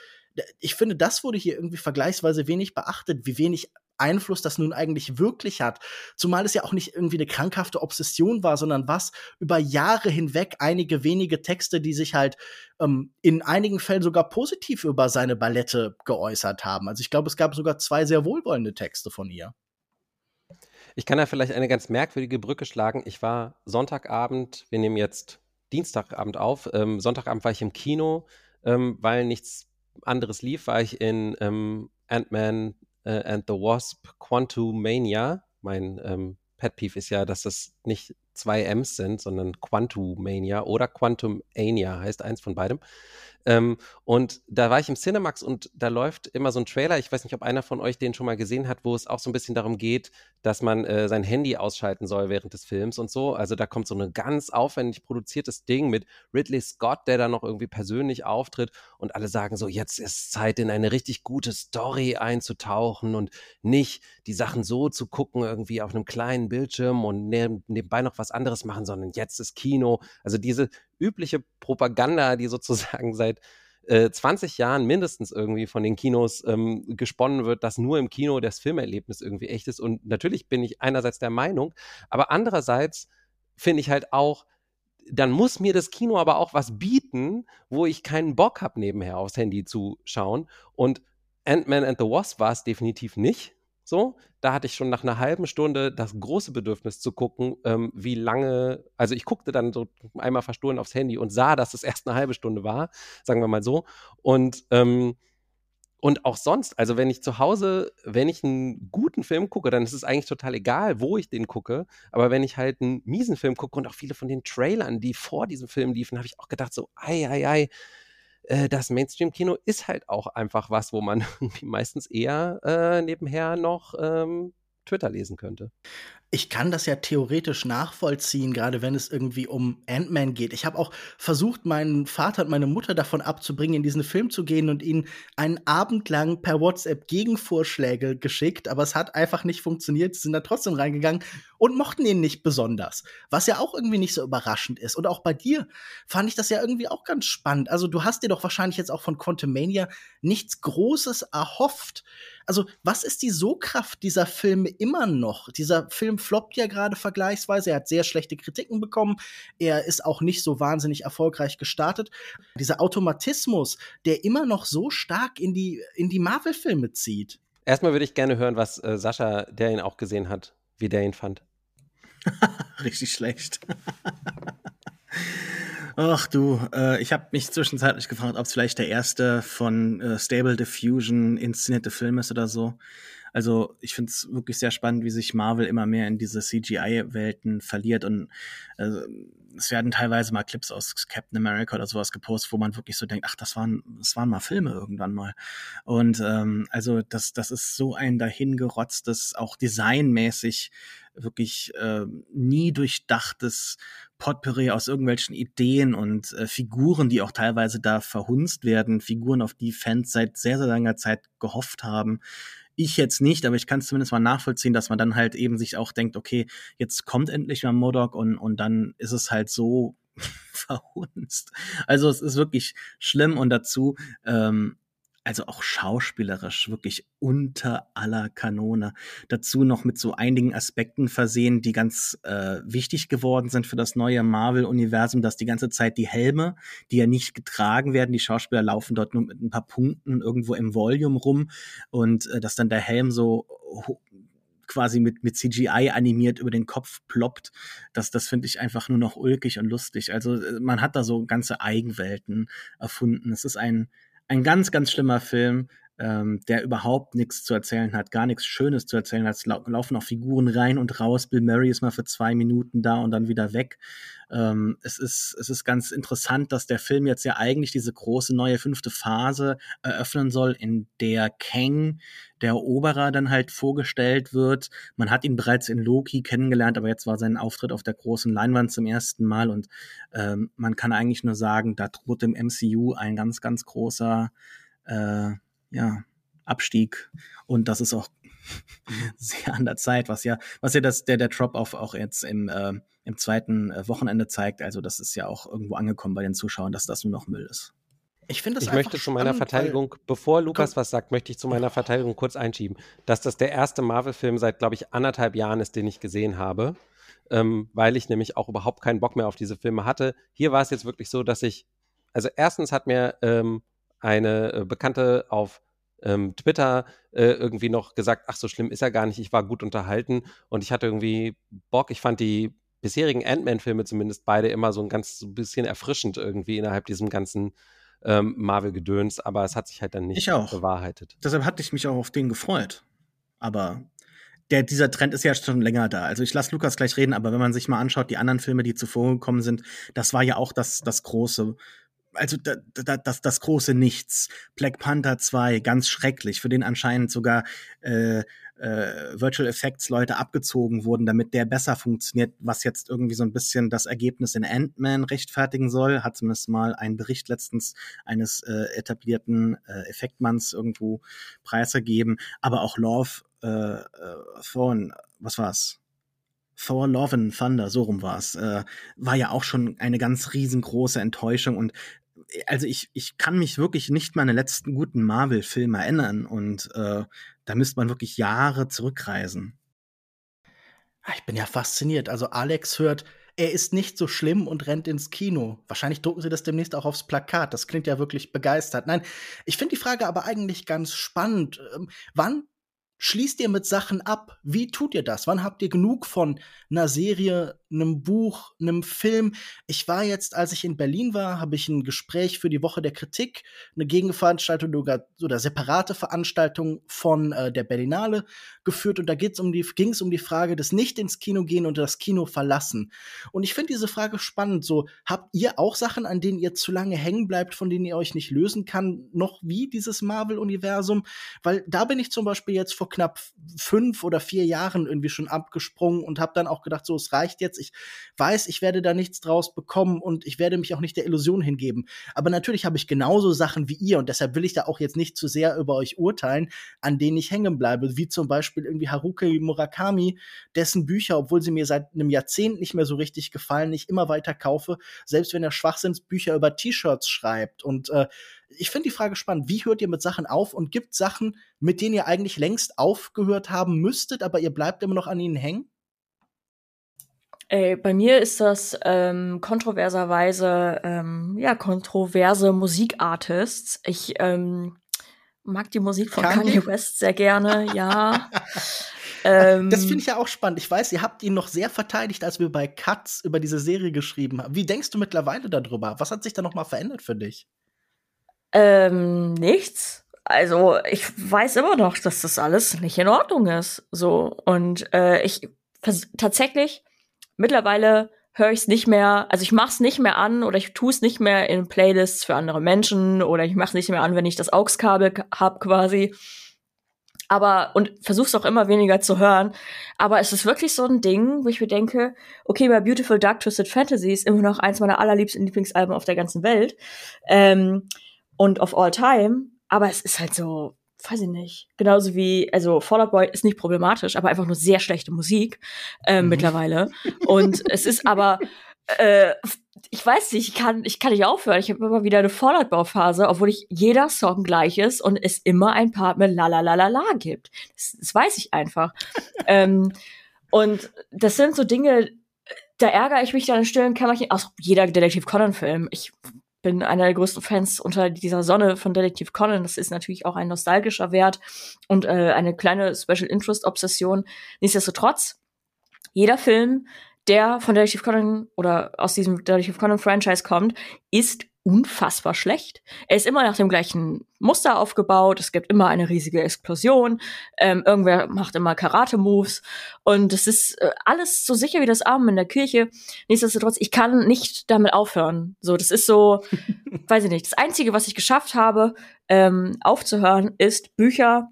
ich finde, das wurde hier irgendwie vergleichsweise wenig beachtet, wie wenig Einfluss das nun eigentlich wirklich hat. Zumal es ja auch nicht irgendwie eine krankhafte Obsession war, sondern was über Jahre hinweg einige wenige Texte, die sich halt ähm, in einigen Fällen sogar positiv über seine Ballette geäußert haben. Also ich glaube, es gab sogar zwei sehr wohlwollende Texte von ihr. Ich kann da vielleicht eine ganz merkwürdige Brücke schlagen. Ich war Sonntagabend, wir nehmen jetzt Dienstagabend auf. Ähm, Sonntagabend war ich im Kino, ähm, weil nichts anderes lief, war ich in ähm, Ant-Man and the Wasp Quantumania. Mein ähm, Pet Peeve ist ja, dass das nicht zwei M's sind, sondern Quantumania oder Quantumania heißt eins von beidem. Ähm, und da war ich im Cinemax und da läuft immer so ein Trailer. Ich weiß nicht, ob einer von euch den schon mal gesehen hat, wo es auch so ein bisschen darum geht, dass man äh, sein Handy ausschalten soll während des Films und so. Also da kommt so ein ganz aufwendig produziertes Ding mit Ridley Scott, der da noch irgendwie persönlich auftritt und alle sagen so, jetzt ist Zeit, in eine richtig gute Story einzutauchen und nicht die Sachen so zu gucken, irgendwie auf einem kleinen Bildschirm und nebenbei noch was anderes machen, sondern jetzt ist Kino. Also diese übliche Propaganda, die sozusagen seit äh, 20 Jahren mindestens irgendwie von den Kinos ähm, gesponnen wird, dass nur im Kino das Filmerlebnis irgendwie echt ist. Und natürlich bin ich einerseits der Meinung, aber andererseits finde ich halt auch, dann muss mir das Kino aber auch was bieten, wo ich keinen Bock habe, nebenher aufs Handy zu schauen. Und Ant-Man and the Wasp war es definitiv nicht. So, da hatte ich schon nach einer halben Stunde das große Bedürfnis zu gucken, ähm, wie lange, also ich guckte dann so einmal verstohlen aufs Handy und sah, dass es erst eine halbe Stunde war, sagen wir mal so. Und, ähm, und auch sonst, also wenn ich zu Hause, wenn ich einen guten Film gucke, dann ist es eigentlich total egal, wo ich den gucke. Aber wenn ich halt einen miesen Film gucke und auch viele von den Trailern, die vor diesem Film liefen, habe ich auch gedacht, so, ei, ei, ei, äh, das Mainstream-Kino ist halt auch einfach was, wo man meistens eher äh, nebenher noch ähm, Twitter lesen könnte. Ich kann das ja theoretisch nachvollziehen, gerade wenn es irgendwie um Ant-Man geht. Ich habe auch versucht, meinen Vater und meine Mutter davon abzubringen, in diesen Film zu gehen und ihnen einen Abend lang per WhatsApp Gegenvorschläge geschickt, aber es hat einfach nicht funktioniert. Sie sind da trotzdem reingegangen und mochten ihn nicht besonders. Was ja auch irgendwie nicht so überraschend ist. Und auch bei dir fand ich das ja irgendwie auch ganz spannend. Also, du hast dir doch wahrscheinlich jetzt auch von Quantumania nichts Großes erhofft. Also, was ist die So-Kraft dieser Filme immer noch? Dieser Film floppt ja gerade vergleichsweise. Er hat sehr schlechte Kritiken bekommen. Er ist auch nicht so wahnsinnig erfolgreich gestartet. Dieser Automatismus, der immer noch so stark in die, in die Marvel-Filme zieht. Erstmal würde ich gerne hören, was äh, Sascha, der ihn auch gesehen hat, wie der ihn fand. Richtig schlecht. Ach du, äh, ich habe mich zwischenzeitlich gefragt, ob es vielleicht der erste von äh, Stable Diffusion inszenierte Film ist oder so. Also ich finde es wirklich sehr spannend, wie sich Marvel immer mehr in diese CGI-Welten verliert und äh, es werden teilweise mal Clips aus Captain America oder sowas gepostet, wo man wirklich so denkt, ach, das waren, das waren mal Filme irgendwann mal. Und ähm, also das, das ist so ein dahingerotztes, auch designmäßig wirklich äh, nie durchdachtes Potpourri aus irgendwelchen Ideen und äh, Figuren, die auch teilweise da verhunzt werden, Figuren, auf die Fans seit sehr, sehr langer Zeit gehofft haben. Ich jetzt nicht, aber ich kann es zumindest mal nachvollziehen, dass man dann halt eben sich auch denkt, okay, jetzt kommt endlich mal Modok und, und dann ist es halt so verhunzt. Also es ist wirklich schlimm und dazu ähm, also auch schauspielerisch wirklich unter aller Kanone. Dazu noch mit so einigen Aspekten versehen, die ganz äh, wichtig geworden sind für das neue Marvel-Universum, dass die ganze Zeit die Helme, die ja nicht getragen werden, die Schauspieler laufen dort nur mit ein paar Punkten irgendwo im Volume rum und äh, dass dann der Helm so quasi mit, mit CGI animiert über den Kopf ploppt. Das, das finde ich einfach nur noch ulkig und lustig. Also äh, man hat da so ganze Eigenwelten erfunden. Es ist ein ein ganz, ganz schlimmer Film, ähm, der überhaupt nichts zu erzählen hat, gar nichts Schönes zu erzählen hat. Es lau laufen auch Figuren rein und raus. Bill Murray ist mal für zwei Minuten da und dann wieder weg. Ähm, es, ist, es ist ganz interessant, dass der Film jetzt ja eigentlich diese große neue fünfte Phase eröffnen soll, in der Kang, der Eroberer, dann halt vorgestellt wird. Man hat ihn bereits in Loki kennengelernt, aber jetzt war sein Auftritt auf der großen Leinwand zum ersten Mal und ähm, man kann eigentlich nur sagen, da droht im MCU ein ganz, ganz großer äh, ja, Abstieg. Und das ist auch sehr an der Zeit, was ja, was ja das, der, der Drop auf auch jetzt im, äh, im zweiten äh, Wochenende zeigt. Also, das ist ja auch irgendwo angekommen bei den Zuschauern, dass das nur noch Müll ist. Ich finde Ich möchte zu meiner Verteidigung, bevor Lukas was sagt, möchte ich zu meiner Verteidigung kurz einschieben, dass das der erste Marvel-Film seit, glaube ich, anderthalb Jahren ist, den ich gesehen habe, ähm, weil ich nämlich auch überhaupt keinen Bock mehr auf diese Filme hatte. Hier war es jetzt wirklich so, dass ich, also erstens hat mir ähm, eine äh, Bekannte auf ähm, Twitter äh, irgendwie noch gesagt, ach so schlimm ist er gar nicht, ich war gut unterhalten und ich hatte irgendwie Bock, ich fand die bisherigen Ant-Man-Filme zumindest beide immer so ein ganz so ein bisschen erfrischend irgendwie innerhalb diesem ganzen ähm, Marvel-Gedöns, aber es hat sich halt dann nicht bewahrheitet. Deshalb hatte ich mich auch auf den gefreut. Aber der, dieser Trend ist ja schon länger da. Also ich lasse Lukas gleich reden, aber wenn man sich mal anschaut, die anderen Filme, die zuvor gekommen sind, das war ja auch das, das große also da, da, das, das große Nichts. Black Panther 2, ganz schrecklich, für den anscheinend sogar äh, äh, Virtual Effects Leute abgezogen wurden, damit der besser funktioniert, was jetzt irgendwie so ein bisschen das Ergebnis in Ant-Man rechtfertigen soll. Hat zumindest mal ein Bericht letztens eines äh, etablierten äh, Effektmanns irgendwo preisgegeben. Aber auch Love äh, äh, was war's? Thor Love and Thunder, so rum war's, äh, war ja auch schon eine ganz riesengroße Enttäuschung und also ich, ich kann mich wirklich nicht meine letzten guten Marvel-Filme erinnern und äh, da müsste man wirklich Jahre zurückreisen. Ah, ich bin ja fasziniert. Also Alex hört, er ist nicht so schlimm und rennt ins Kino. Wahrscheinlich drucken sie das demnächst auch aufs Plakat. Das klingt ja wirklich begeistert. Nein, ich finde die Frage aber eigentlich ganz spannend. Ähm, wann schließt ihr mit Sachen ab? Wie tut ihr das? Wann habt ihr genug von einer Serie, einem Buch, einem Film? Ich war jetzt, als ich in Berlin war, habe ich ein Gespräch für die Woche der Kritik, eine Gegenveranstaltung oder, oder separate Veranstaltung von äh, der Berlinale geführt und da um ging es um die Frage des nicht ins Kino gehen und das Kino verlassen. Und ich finde diese Frage spannend. So, habt ihr auch Sachen, an denen ihr zu lange hängen bleibt, von denen ihr euch nicht lösen kann, noch wie dieses Marvel-Universum? Weil da bin ich zum Beispiel jetzt vor knapp fünf oder vier Jahren irgendwie schon abgesprungen und habe dann auch gedacht, so, es reicht jetzt. Ich weiß, ich werde da nichts draus bekommen und ich werde mich auch nicht der Illusion hingeben. Aber natürlich habe ich genauso Sachen wie ihr und deshalb will ich da auch jetzt nicht zu sehr über euch urteilen, an denen ich hängen bleibe, wie zum Beispiel irgendwie Haruki Murakami, dessen Bücher, obwohl sie mir seit einem Jahrzehnt nicht mehr so richtig gefallen, ich immer weiter kaufe, selbst wenn er Schwachsinnsbücher über T-Shirts schreibt und äh, ich finde die Frage spannend. Wie hört ihr mit Sachen auf und gibt Sachen, mit denen ihr eigentlich längst aufgehört haben müsstet, aber ihr bleibt immer noch an ihnen hängen? Ey, bei mir ist das ähm, kontroverserweise ähm, ja kontroverse Musikartists. Ich ähm, mag die Musik von Kanye, Kanye West sehr gerne, ja. ähm, das finde ich ja auch spannend. Ich weiß, ihr habt ihn noch sehr verteidigt, als wir bei Cuts über diese Serie geschrieben haben. Wie denkst du mittlerweile darüber? Was hat sich da noch mal verändert für dich? Ähm, nichts. Also ich weiß immer noch, dass das alles nicht in Ordnung ist. So und äh, ich tatsächlich mittlerweile höre ich es nicht mehr, also ich mache es nicht mehr an oder ich tue es nicht mehr in Playlists für andere Menschen oder ich mache es nicht mehr an, wenn ich das AUX-Kabel habe quasi. aber und versuch's auch immer weniger zu hören. Aber es ist wirklich so ein Ding, wo ich mir denke, okay, bei Beautiful Dark Twisted Fantasy ist immer noch eins meiner allerliebsten Lieblingsalben auf der ganzen Welt ähm, und of all time. Aber es ist halt so, weiß ich nicht, genauso wie, also Fallout Boy ist nicht problematisch, aber einfach nur sehr schlechte Musik äh, mhm. mittlerweile. Und es ist aber äh, ich weiß nicht, ich kann, ich kann nicht aufhören. Ich habe immer wieder eine Fallout-Bauphase, obwohl ich jeder Song gleich ist und es immer ein Part mit la la la la la gibt. Das, das weiß ich einfach. ähm, und das sind so Dinge, da ärgere ich mich dann in stillen Kämmerchen. Aus jeder Detektiv Conan-Film. Ich bin einer der größten Fans unter dieser Sonne von Detektiv Conan. Das ist natürlich auch ein nostalgischer Wert und äh, eine kleine Special Interest Obsession. Nichtsdestotrotz, jeder Film der von Detective Conan oder aus diesem Detective Conan Franchise kommt, ist unfassbar schlecht. Er ist immer nach dem gleichen Muster aufgebaut. Es gibt immer eine riesige Explosion. Ähm, irgendwer macht immer Karate-Moves. Und es ist äh, alles so sicher wie das Armen in der Kirche. Nichtsdestotrotz, ich kann nicht damit aufhören. So, das ist so, weiß ich nicht. Das Einzige, was ich geschafft habe, ähm, aufzuhören, ist Bücher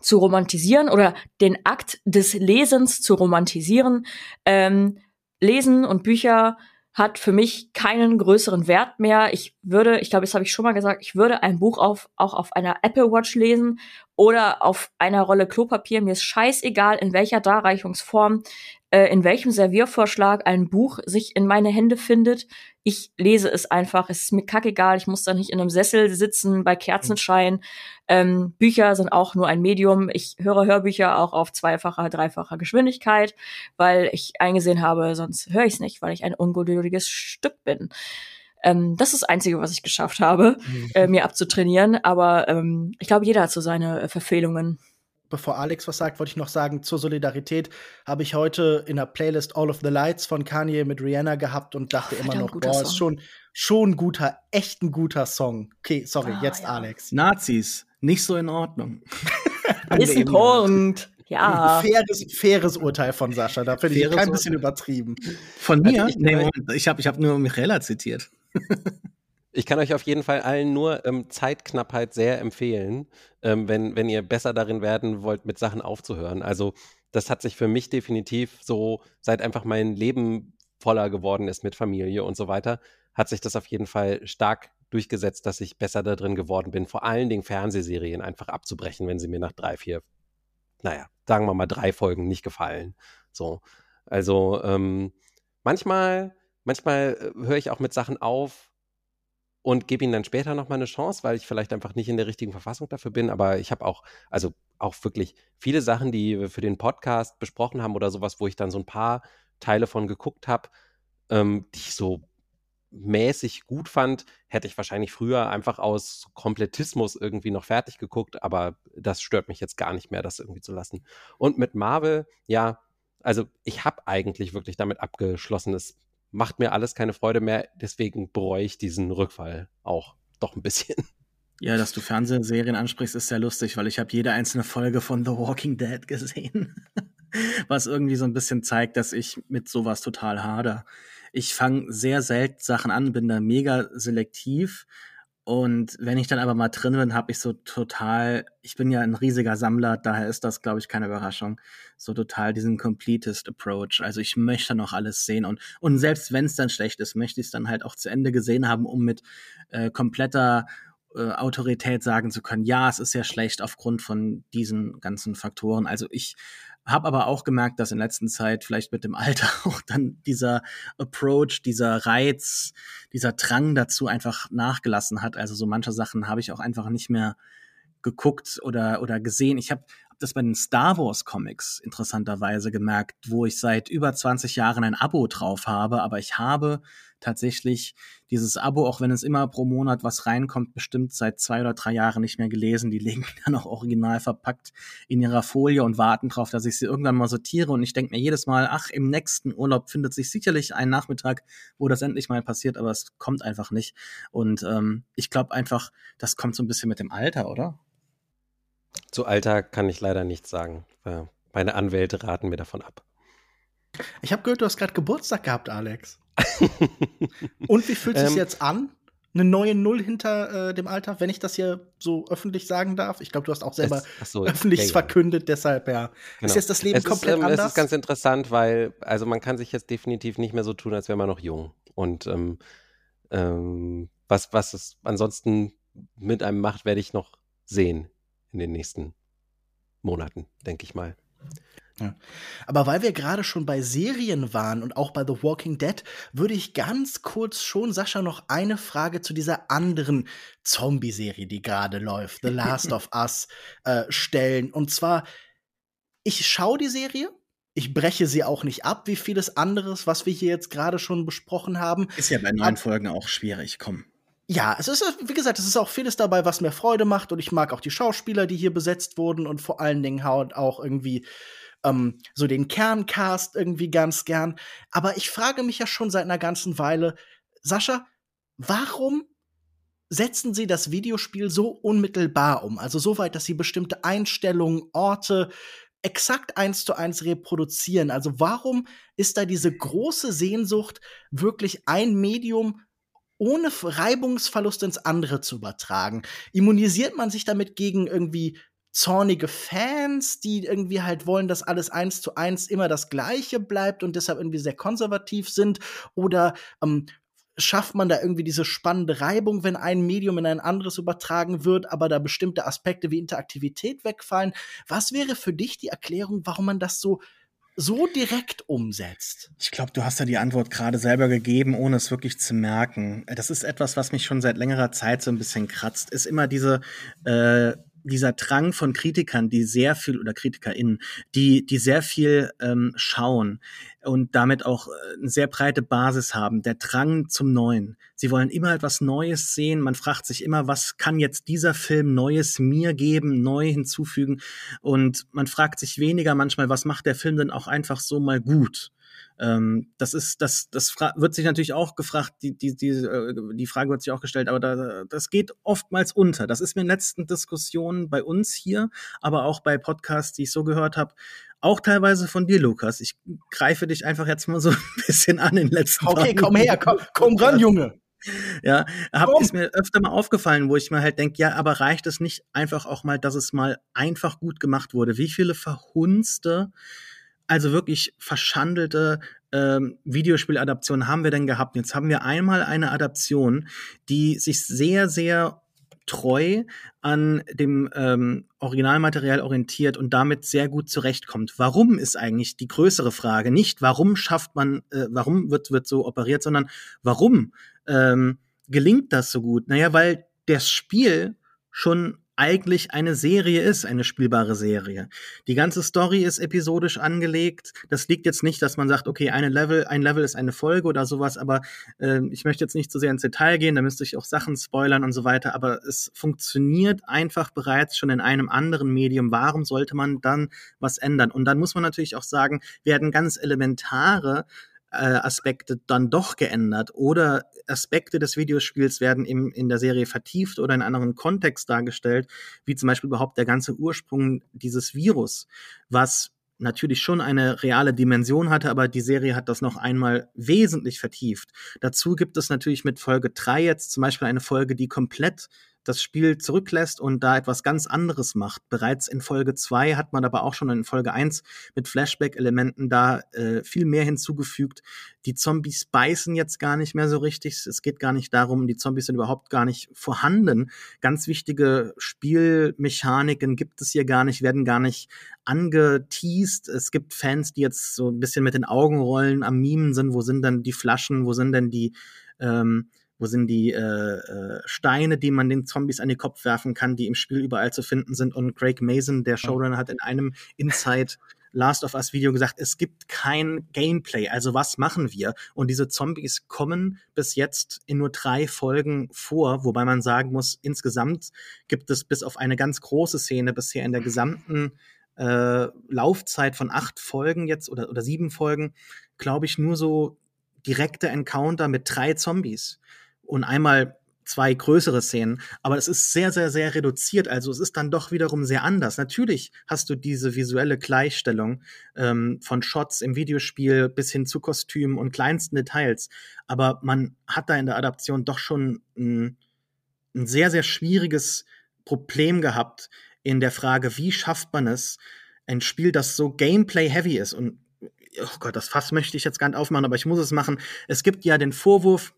zu romantisieren oder den Akt des Lesens zu romantisieren. Ähm, Lesen und Bücher hat für mich keinen größeren Wert mehr. Ich würde, ich glaube, das habe ich schon mal gesagt, ich würde ein Buch auf, auch auf einer Apple Watch lesen oder auf einer Rolle Klopapier. Mir ist scheißegal, in welcher Darreichungsform, äh, in welchem Serviervorschlag ein Buch sich in meine Hände findet. Ich lese es einfach. Es ist mir kackegal. Ich muss da nicht in einem Sessel sitzen bei Kerzenschein. Ähm, Bücher sind auch nur ein Medium. Ich höre Hörbücher auch auf zweifacher, dreifacher Geschwindigkeit, weil ich eingesehen habe, sonst höre ich es nicht, weil ich ein ungeduldiges Stück bin. Ähm, das ist das Einzige, was ich geschafft habe, mhm. äh, mir abzutrainieren. Aber ähm, ich glaube, jeder hat so seine äh, Verfehlungen bevor Alex was sagt, wollte ich noch sagen, zur Solidarität habe ich heute in der Playlist All of the Lights von Kanye mit Rihanna gehabt und dachte oh, immer noch, boah, Song. ist schon, schon ein guter, echt ein guter Song. Okay, sorry, ah, jetzt ja. Alex. Nazis, nicht so in Ordnung. ist ein Punkt. Ja. Faires, faires Urteil von Sascha, da finde ich kein bisschen übertrieben. Von mir? Also ich, nee, Moment, ich habe ich hab nur Michaela zitiert. Ich kann euch auf jeden Fall allen nur ähm, Zeitknappheit sehr empfehlen, ähm, wenn, wenn ihr besser darin werden wollt, mit Sachen aufzuhören. Also das hat sich für mich definitiv so, seit einfach mein Leben voller geworden ist mit Familie und so weiter, hat sich das auf jeden Fall stark durchgesetzt, dass ich besser da drin geworden bin, vor allen Dingen Fernsehserien einfach abzubrechen, wenn sie mir nach drei, vier, naja, sagen wir mal drei Folgen nicht gefallen. So. Also ähm, manchmal, manchmal äh, höre ich auch mit Sachen auf, und gebe ihnen dann später nochmal eine Chance, weil ich vielleicht einfach nicht in der richtigen Verfassung dafür bin. Aber ich habe auch, also auch wirklich viele Sachen, die wir für den Podcast besprochen haben oder sowas, wo ich dann so ein paar Teile von geguckt habe, ähm, die ich so mäßig gut fand, hätte ich wahrscheinlich früher einfach aus Komplettismus irgendwie noch fertig geguckt, aber das stört mich jetzt gar nicht mehr, das irgendwie zu lassen. Und mit Marvel, ja, also ich habe eigentlich wirklich damit abgeschlossen, es macht mir alles keine Freude mehr. Deswegen bereue ich diesen Rückfall auch doch ein bisschen. Ja, dass du Fernsehserien ansprichst, ist sehr lustig, weil ich habe jede einzelne Folge von The Walking Dead gesehen. Was irgendwie so ein bisschen zeigt, dass ich mit sowas total hader. Ich fange sehr selten Sachen an, bin da mega selektiv und wenn ich dann aber mal drin bin, habe ich so total, ich bin ja ein riesiger Sammler, daher ist das, glaube ich, keine Überraschung, so total diesen Completest Approach. Also ich möchte noch alles sehen und, und selbst wenn es dann schlecht ist, möchte ich es dann halt auch zu Ende gesehen haben, um mit äh, kompletter äh, Autorität sagen zu können, ja, es ist ja schlecht aufgrund von diesen ganzen Faktoren. Also ich habe aber auch gemerkt, dass in letzter Zeit vielleicht mit dem Alter auch dann dieser Approach, dieser Reiz, dieser Drang dazu einfach nachgelassen hat. Also so manche Sachen habe ich auch einfach nicht mehr geguckt oder oder gesehen. Ich habe hab das bei den Star Wars Comics interessanterweise gemerkt, wo ich seit über 20 Jahren ein Abo drauf habe, aber ich habe tatsächlich dieses Abo, auch wenn es immer pro Monat was reinkommt, bestimmt seit zwei oder drei Jahren nicht mehr gelesen. Die legen dann auch original verpackt in ihrer Folie und warten darauf, dass ich sie irgendwann mal sortiere. Und ich denke mir jedes Mal, ach, im nächsten Urlaub findet sich sicherlich ein Nachmittag, wo das endlich mal passiert, aber es kommt einfach nicht. Und ähm, ich glaube einfach, das kommt so ein bisschen mit dem Alter, oder? Zu Alter kann ich leider nichts sagen. Meine Anwälte raten mir davon ab. Ich habe gehört, du hast gerade Geburtstag gehabt, Alex. Und wie fühlt es sich ähm, jetzt an? eine neue Null hinter äh, dem Alter, wenn ich das hier so öffentlich sagen darf. Ich glaube, du hast auch selber es, so, öffentlich ja, ja. verkündet, deshalb ja. Genau. Ist jetzt das Leben es komplett ist, ähm, anders? Es ist ganz interessant, weil, also man kann sich jetzt definitiv nicht mehr so tun, als wäre man noch jung. Und ähm, ähm, was, was es ansonsten mit einem macht, werde ich noch sehen in den nächsten Monaten, denke ich mal. Ja. Aber weil wir gerade schon bei Serien waren und auch bei The Walking Dead, würde ich ganz kurz schon Sascha noch eine Frage zu dieser anderen Zombie-Serie, die gerade läuft, The Last of Us, äh, stellen. Und zwar, ich schaue die Serie, ich breche sie auch nicht ab, wie vieles anderes, was wir hier jetzt gerade schon besprochen haben. Ist ja bei neun Folgen auch schwierig, komm. Ja, es ist, wie gesagt, es ist auch vieles dabei, was mir Freude macht und ich mag auch die Schauspieler, die hier besetzt wurden und vor allen Dingen auch irgendwie ähm, so den Kerncast irgendwie ganz gern. Aber ich frage mich ja schon seit einer ganzen Weile, Sascha, warum setzen sie das Videospiel so unmittelbar um? Also so weit, dass sie bestimmte Einstellungen, Orte exakt eins zu eins reproduzieren. Also warum ist da diese große Sehnsucht, wirklich ein Medium ohne Reibungsverlust ins andere zu übertragen? Immunisiert man sich damit gegen irgendwie zornige Fans, die irgendwie halt wollen, dass alles eins zu eins immer das Gleiche bleibt und deshalb irgendwie sehr konservativ sind? Oder ähm, schafft man da irgendwie diese spannende Reibung, wenn ein Medium in ein anderes übertragen wird, aber da bestimmte Aspekte wie Interaktivität wegfallen? Was wäre für dich die Erklärung, warum man das so so direkt umsetzt? Ich glaube, du hast ja die Antwort gerade selber gegeben, ohne es wirklich zu merken. Das ist etwas, was mich schon seit längerer Zeit so ein bisschen kratzt. Ist immer diese äh, dieser Drang von Kritikern, die sehr viel oder KritikerInnen, die, die sehr viel ähm, schauen und damit auch äh, eine sehr breite Basis haben, der Drang zum Neuen. Sie wollen immer etwas Neues sehen. Man fragt sich immer, was kann jetzt dieser Film Neues mir geben, neu hinzufügen? Und man fragt sich weniger manchmal, was macht der Film denn auch einfach so mal gut? Ähm, das ist, das, das wird sich natürlich auch gefragt, die, die, die, äh, die Frage wird sich auch gestellt, aber da, das geht oftmals unter. Das ist mir in letzten Diskussionen bei uns hier, aber auch bei Podcasts, die ich so gehört habe, auch teilweise von dir, Lukas. Ich greife dich einfach jetzt mal so ein bisschen an in den letzten Okay, komm her, komm, komm ran, Junge. Ja, hab, ist mir öfter mal aufgefallen, wo ich mir halt denke, ja, aber reicht es nicht einfach auch mal, dass es mal einfach gut gemacht wurde? Wie viele verhunzte also wirklich verschandelte ähm, Videospieladaptionen haben wir denn gehabt? Jetzt haben wir einmal eine Adaption, die sich sehr, sehr treu an dem ähm, Originalmaterial orientiert und damit sehr gut zurechtkommt. Warum ist eigentlich die größere Frage? Nicht, warum schafft man, äh, warum wird, wird so operiert, sondern warum ähm, gelingt das so gut? Naja, weil das Spiel schon eigentlich eine Serie ist, eine spielbare Serie. Die ganze Story ist episodisch angelegt. Das liegt jetzt nicht, dass man sagt, okay, eine Level, ein Level ist eine Folge oder sowas, aber äh, ich möchte jetzt nicht zu so sehr ins Detail gehen, da müsste ich auch Sachen spoilern und so weiter, aber es funktioniert einfach bereits schon in einem anderen Medium. Warum sollte man dann was ändern? Und dann muss man natürlich auch sagen, werden ganz elementare Aspekte dann doch geändert oder Aspekte des Videospiels werden im, in der Serie vertieft oder in anderen Kontext dargestellt, wie zum Beispiel überhaupt der ganze Ursprung dieses Virus, was natürlich schon eine reale Dimension hatte, aber die Serie hat das noch einmal wesentlich vertieft. Dazu gibt es natürlich mit Folge drei jetzt zum Beispiel eine Folge, die komplett das Spiel zurücklässt und da etwas ganz anderes macht. Bereits in Folge 2 hat man aber auch schon in Folge 1 mit Flashback-Elementen da äh, viel mehr hinzugefügt. Die Zombies beißen jetzt gar nicht mehr so richtig. Es geht gar nicht darum, die Zombies sind überhaupt gar nicht vorhanden. Ganz wichtige Spielmechaniken gibt es hier gar nicht, werden gar nicht angeteased. Es gibt Fans, die jetzt so ein bisschen mit den Augen rollen, am Mimen sind. Wo sind denn die Flaschen? Wo sind denn die ähm, wo sind die äh, äh, Steine, die man den Zombies an den Kopf werfen kann, die im Spiel überall zu finden sind. Und Craig Mason, der Showrunner, hat in einem Inside Last of Us Video gesagt, es gibt kein Gameplay. Also was machen wir? Und diese Zombies kommen bis jetzt in nur drei Folgen vor, wobei man sagen muss, insgesamt gibt es bis auf eine ganz große Szene bisher in der gesamten äh, Laufzeit von acht Folgen jetzt oder, oder sieben Folgen, glaube ich, nur so direkte Encounter mit drei Zombies und einmal zwei größere Szenen, aber es ist sehr, sehr, sehr reduziert. Also es ist dann doch wiederum sehr anders. Natürlich hast du diese visuelle Gleichstellung ähm, von Shots im Videospiel bis hin zu Kostümen und kleinsten Details, aber man hat da in der Adaption doch schon ein, ein sehr, sehr schwieriges Problem gehabt in der Frage, wie schafft man es, ein Spiel, das so Gameplay-heavy ist und oh Gott, das Fass möchte ich jetzt gar nicht aufmachen, aber ich muss es machen. Es gibt ja den Vorwurf,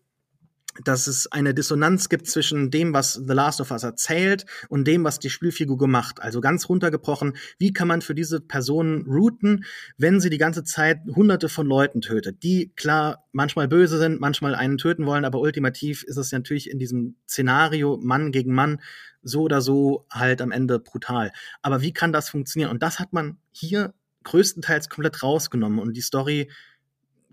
dass es eine Dissonanz gibt zwischen dem, was The Last of Us erzählt und dem, was die Spielfigur gemacht. Also ganz runtergebrochen, wie kann man für diese Personen routen, wenn sie die ganze Zeit hunderte von Leuten tötet, die klar manchmal böse sind, manchmal einen töten wollen, aber ultimativ ist es natürlich in diesem Szenario Mann gegen Mann so oder so halt am Ende brutal. Aber wie kann das funktionieren? Und das hat man hier größtenteils komplett rausgenommen und die Story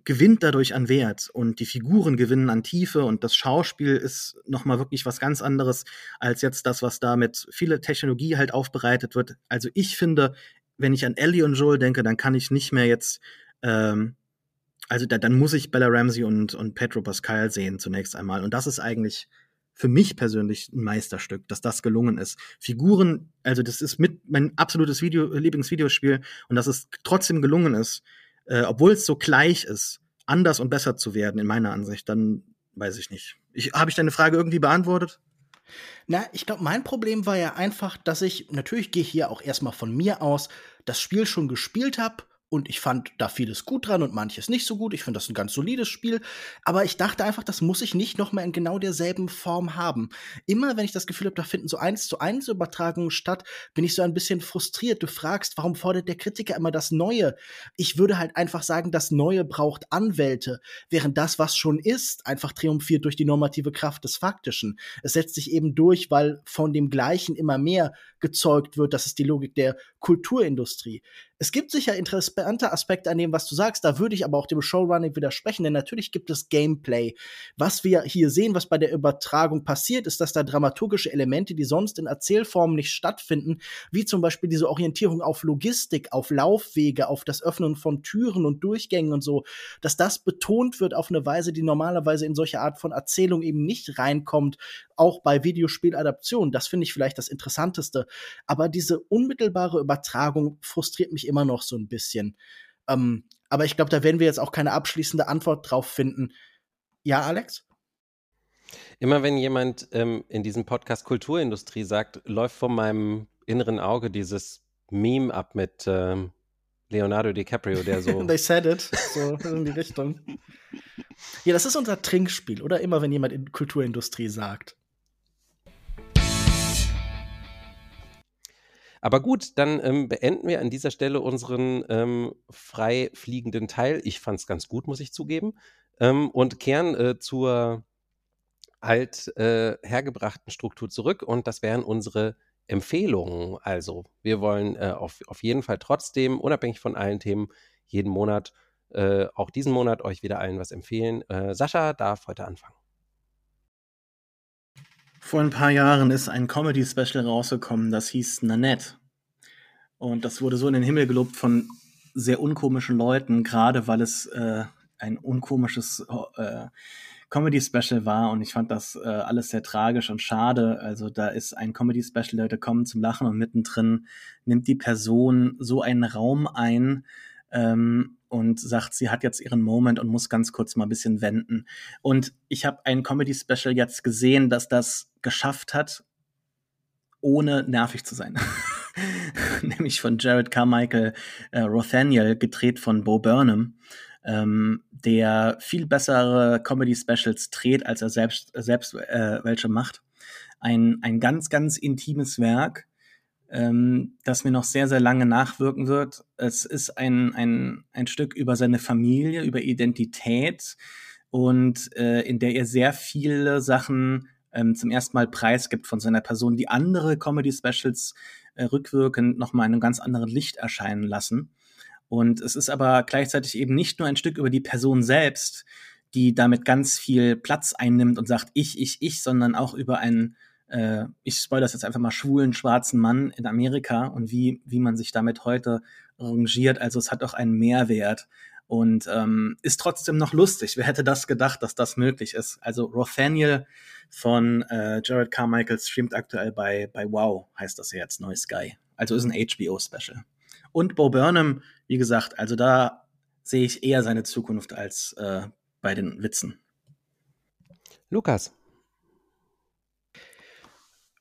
gewinnt dadurch an Wert und die Figuren gewinnen an Tiefe und das Schauspiel ist nochmal wirklich was ganz anderes als jetzt das, was da mit vieler Technologie halt aufbereitet wird. Also ich finde, wenn ich an Ellie und Joel denke, dann kann ich nicht mehr jetzt, ähm, also da, dann muss ich Bella Ramsey und, und Pedro Pascal sehen zunächst einmal und das ist eigentlich für mich persönlich ein Meisterstück, dass das gelungen ist. Figuren, also das ist mit mein absolutes Video, Lieblingsvideospiel und dass es trotzdem gelungen ist, äh, obwohl es so gleich ist, anders und besser zu werden, in meiner Ansicht, dann weiß ich nicht. Ich, Habe ich deine Frage irgendwie beantwortet? Na, ich glaube, mein Problem war ja einfach, dass ich, natürlich gehe ich hier auch erstmal von mir aus, das Spiel schon gespielt habe und ich fand da vieles gut dran und manches nicht so gut. Ich finde das ein ganz solides Spiel. Aber ich dachte einfach, das muss ich nicht noch mal in genau derselben Form haben. Immer wenn ich das Gefühl habe, da finden so eins zu eins Übertragungen statt, bin ich so ein bisschen frustriert. Du fragst, warum fordert der Kritiker immer das Neue? Ich würde halt einfach sagen, das Neue braucht Anwälte, während das, was schon ist, einfach triumphiert durch die normative Kraft des Faktischen. Es setzt sich eben durch, weil von dem Gleichen immer mehr gezeugt wird. Das ist die Logik der Kulturindustrie. Es gibt sicher interessante Aspekte an dem, was du sagst. Da würde ich aber auch dem Showrunning widersprechen, denn natürlich gibt es Gameplay. Was wir hier sehen, was bei der Übertragung passiert, ist, dass da dramaturgische Elemente, die sonst in Erzählformen nicht stattfinden, wie zum Beispiel diese Orientierung auf Logistik, auf Laufwege, auf das Öffnen von Türen und Durchgängen und so, dass das betont wird auf eine Weise, die normalerweise in solche Art von Erzählung eben nicht reinkommt, auch bei Videospieladaptionen. Das finde ich vielleicht das Interessanteste. Aber diese unmittelbare Übertragung frustriert mich immer noch so ein bisschen. Ähm, aber ich glaube, da werden wir jetzt auch keine abschließende Antwort drauf finden. Ja, Alex? Immer wenn jemand ähm, in diesem Podcast Kulturindustrie sagt, läuft vor meinem inneren Auge dieses Meme ab mit ähm, Leonardo DiCaprio, der so. They said it, so in die Richtung. Ja, das ist unser Trinkspiel, oder? Immer wenn jemand in Kulturindustrie sagt. Aber gut, dann ähm, beenden wir an dieser Stelle unseren ähm, frei fliegenden Teil. Ich fand es ganz gut, muss ich zugeben. Ähm, und kehren äh, zur alt äh, hergebrachten Struktur zurück. Und das wären unsere Empfehlungen. Also, wir wollen äh, auf, auf jeden Fall trotzdem, unabhängig von allen Themen, jeden Monat, äh, auch diesen Monat, euch wieder allen was empfehlen. Äh, Sascha darf heute anfangen. Vor ein paar Jahren ist ein Comedy-Special rausgekommen, das hieß Nanette. Und das wurde so in den Himmel gelobt von sehr unkomischen Leuten, gerade weil es äh, ein unkomisches äh, Comedy-Special war. Und ich fand das äh, alles sehr tragisch und schade. Also da ist ein Comedy-Special, Leute kommen zum Lachen und mittendrin nimmt die Person so einen Raum ein, ähm, und sagt, sie hat jetzt ihren Moment und muss ganz kurz mal ein bisschen wenden. Und ich habe ein Comedy-Special jetzt gesehen, dass das geschafft hat, ohne nervig zu sein. Nämlich von Jared Carmichael äh, Rothaniel, gedreht von Bo Burnham, ähm, der viel bessere Comedy-Specials dreht, als er selbst, selbst äh, welche macht. Ein, ein ganz, ganz intimes Werk, ähm, das mir noch sehr, sehr lange nachwirken wird. Es ist ein, ein, ein Stück über seine Familie, über Identität und äh, in der er sehr viele Sachen ähm, zum ersten Mal preisgibt von seiner Person, die andere Comedy-Specials äh, rückwirkend nochmal in einem ganz anderen Licht erscheinen lassen. Und es ist aber gleichzeitig eben nicht nur ein Stück über die Person selbst, die damit ganz viel Platz einnimmt und sagt ich, ich, ich, sondern auch über einen äh, ich spoilere das jetzt einfach mal, schwulen schwarzen Mann in Amerika und wie, wie man sich damit heute rangiert. Also es hat auch einen Mehrwert. und ähm, ist trotzdem noch lustig. Wer hätte das gedacht, dass das möglich ist? Also Rothaniel von äh, Jared Carmichael streamt aktuell bei, bei Wow, heißt das jetzt, Neues Sky. Also ist ein HBO-Special. Und Bo Burnham, wie gesagt, also da sehe ich eher seine Zukunft als äh, bei den Witzen. Lukas.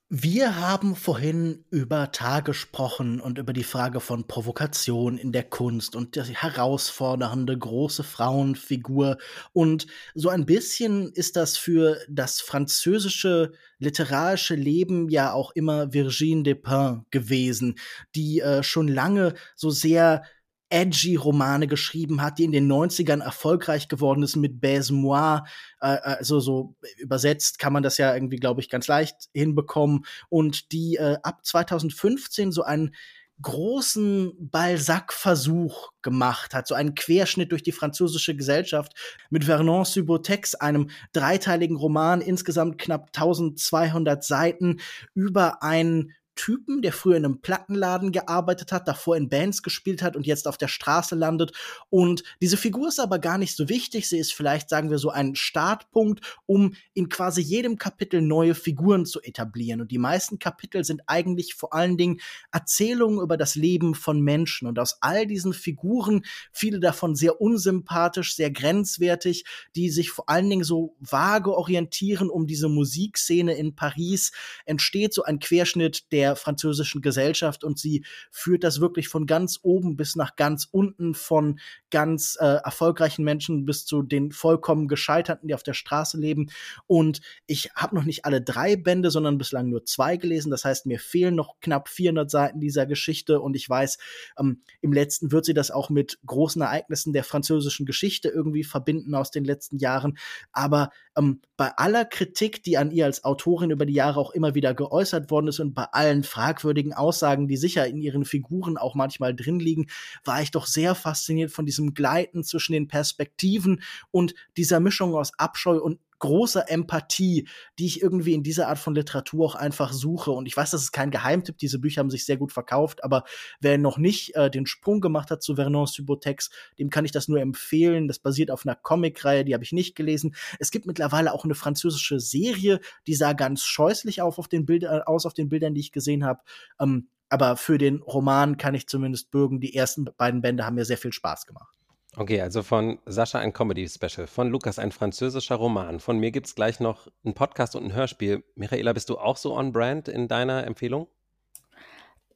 Wir haben vorhin über Tar gesprochen und über die Frage von Provokation in der Kunst und die herausfordernde große Frauenfigur. Und so ein bisschen ist das für das französische literarische Leben ja auch immer Virginie Despins gewesen, die äh, schon lange so sehr edgy Romane geschrieben hat, die in den 90ern erfolgreich geworden ist mit Baise-moi. Äh, also so übersetzt kann man das ja irgendwie, glaube ich, ganz leicht hinbekommen. Und die äh, ab 2015 so einen großen Balzac-Versuch gemacht hat, so einen Querschnitt durch die französische Gesellschaft mit Vernon Subotex, einem dreiteiligen Roman, insgesamt knapp 1200 Seiten, über einen Typen, der früher in einem Plattenladen gearbeitet hat, davor in Bands gespielt hat und jetzt auf der Straße landet. Und diese Figur ist aber gar nicht so wichtig. Sie ist vielleicht, sagen wir so, ein Startpunkt, um in quasi jedem Kapitel neue Figuren zu etablieren. Und die meisten Kapitel sind eigentlich vor allen Dingen Erzählungen über das Leben von Menschen. Und aus all diesen Figuren, viele davon sehr unsympathisch, sehr grenzwertig, die sich vor allen Dingen so vage orientieren um diese Musikszene in Paris, entsteht so ein Querschnitt der der französischen Gesellschaft und sie führt das wirklich von ganz oben bis nach ganz unten, von ganz äh, erfolgreichen Menschen bis zu den vollkommen Gescheiterten, die auf der Straße leben. Und ich habe noch nicht alle drei Bände, sondern bislang nur zwei gelesen. Das heißt, mir fehlen noch knapp 400 Seiten dieser Geschichte und ich weiß, ähm, im letzten wird sie das auch mit großen Ereignissen der französischen Geschichte irgendwie verbinden aus den letzten Jahren. Aber ähm, bei aller Kritik, die an ihr als Autorin über die Jahre auch immer wieder geäußert worden ist und bei allen fragwürdigen Aussagen, die sicher in ihren Figuren auch manchmal drin liegen, war ich doch sehr fasziniert von diesem Gleiten zwischen den Perspektiven und dieser Mischung aus Abscheu und großer Empathie, die ich irgendwie in dieser Art von Literatur auch einfach suche. Und ich weiß, das ist kein Geheimtipp, diese Bücher haben sich sehr gut verkauft, aber wer noch nicht äh, den Sprung gemacht hat zu Vernon Subotex, dem kann ich das nur empfehlen. Das basiert auf einer Comicreihe, die habe ich nicht gelesen. Es gibt mittlerweile auch eine französische Serie, die sah ganz scheußlich auf, auf den Bildern, aus auf den Bildern, die ich gesehen habe. Ähm, aber für den Roman kann ich zumindest bürgen. Die ersten beiden Bände haben mir sehr viel Spaß gemacht. Okay, also von Sascha ein Comedy-Special, von Lukas ein französischer Roman, von mir gibt es gleich noch einen Podcast und ein Hörspiel. Michaela, bist du auch so on brand in deiner Empfehlung?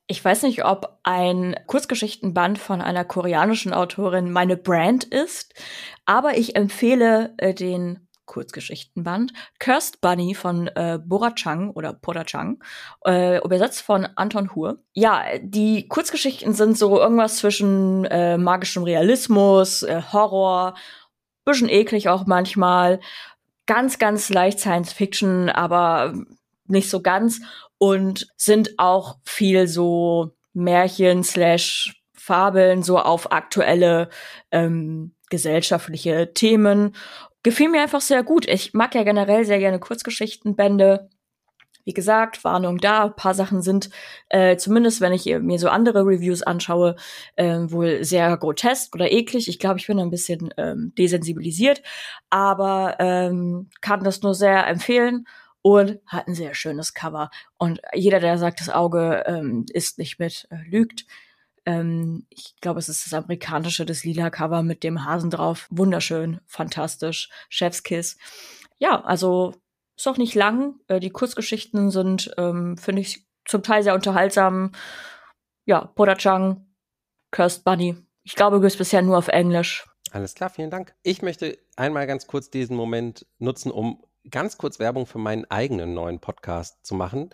Ich weiß nicht, ob ein Kurzgeschichtenband von einer koreanischen Autorin meine Brand ist, aber ich empfehle äh, den Kurzgeschichtenband. Cursed Bunny von äh, Bora Chang oder Pora Chang, äh, übersetzt von Anton Hur. Ja, die Kurzgeschichten sind so irgendwas zwischen äh, magischem Realismus, äh, Horror, bisschen eklig auch manchmal, ganz, ganz leicht Science Fiction, aber nicht so ganz und sind auch viel so Märchen slash Fabeln so auf aktuelle ähm, gesellschaftliche Themen gefiel mir einfach sehr gut. Ich mag ja generell sehr gerne Kurzgeschichtenbände. Wie gesagt, Warnung da, ein paar Sachen sind, äh, zumindest wenn ich mir so andere Reviews anschaue, äh, wohl sehr grotesk oder eklig. Ich glaube, ich bin ein bisschen ähm, desensibilisiert, aber ähm, kann das nur sehr empfehlen und hat ein sehr schönes Cover. Und jeder, der sagt, das Auge ähm, ist nicht mit, äh, lügt. Ähm, ich glaube, es ist das amerikanische, das lila Cover mit dem Hasen drauf. Wunderschön, fantastisch. Chefskiss. Ja, also ist auch nicht lang. Äh, die Kurzgeschichten sind, ähm, finde ich, zum Teil sehr unterhaltsam. Ja, Podachang, Cursed Bunny. Ich glaube, du bist bisher nur auf Englisch. Alles klar, vielen Dank. Ich möchte einmal ganz kurz diesen Moment nutzen, um ganz kurz Werbung für meinen eigenen neuen Podcast zu machen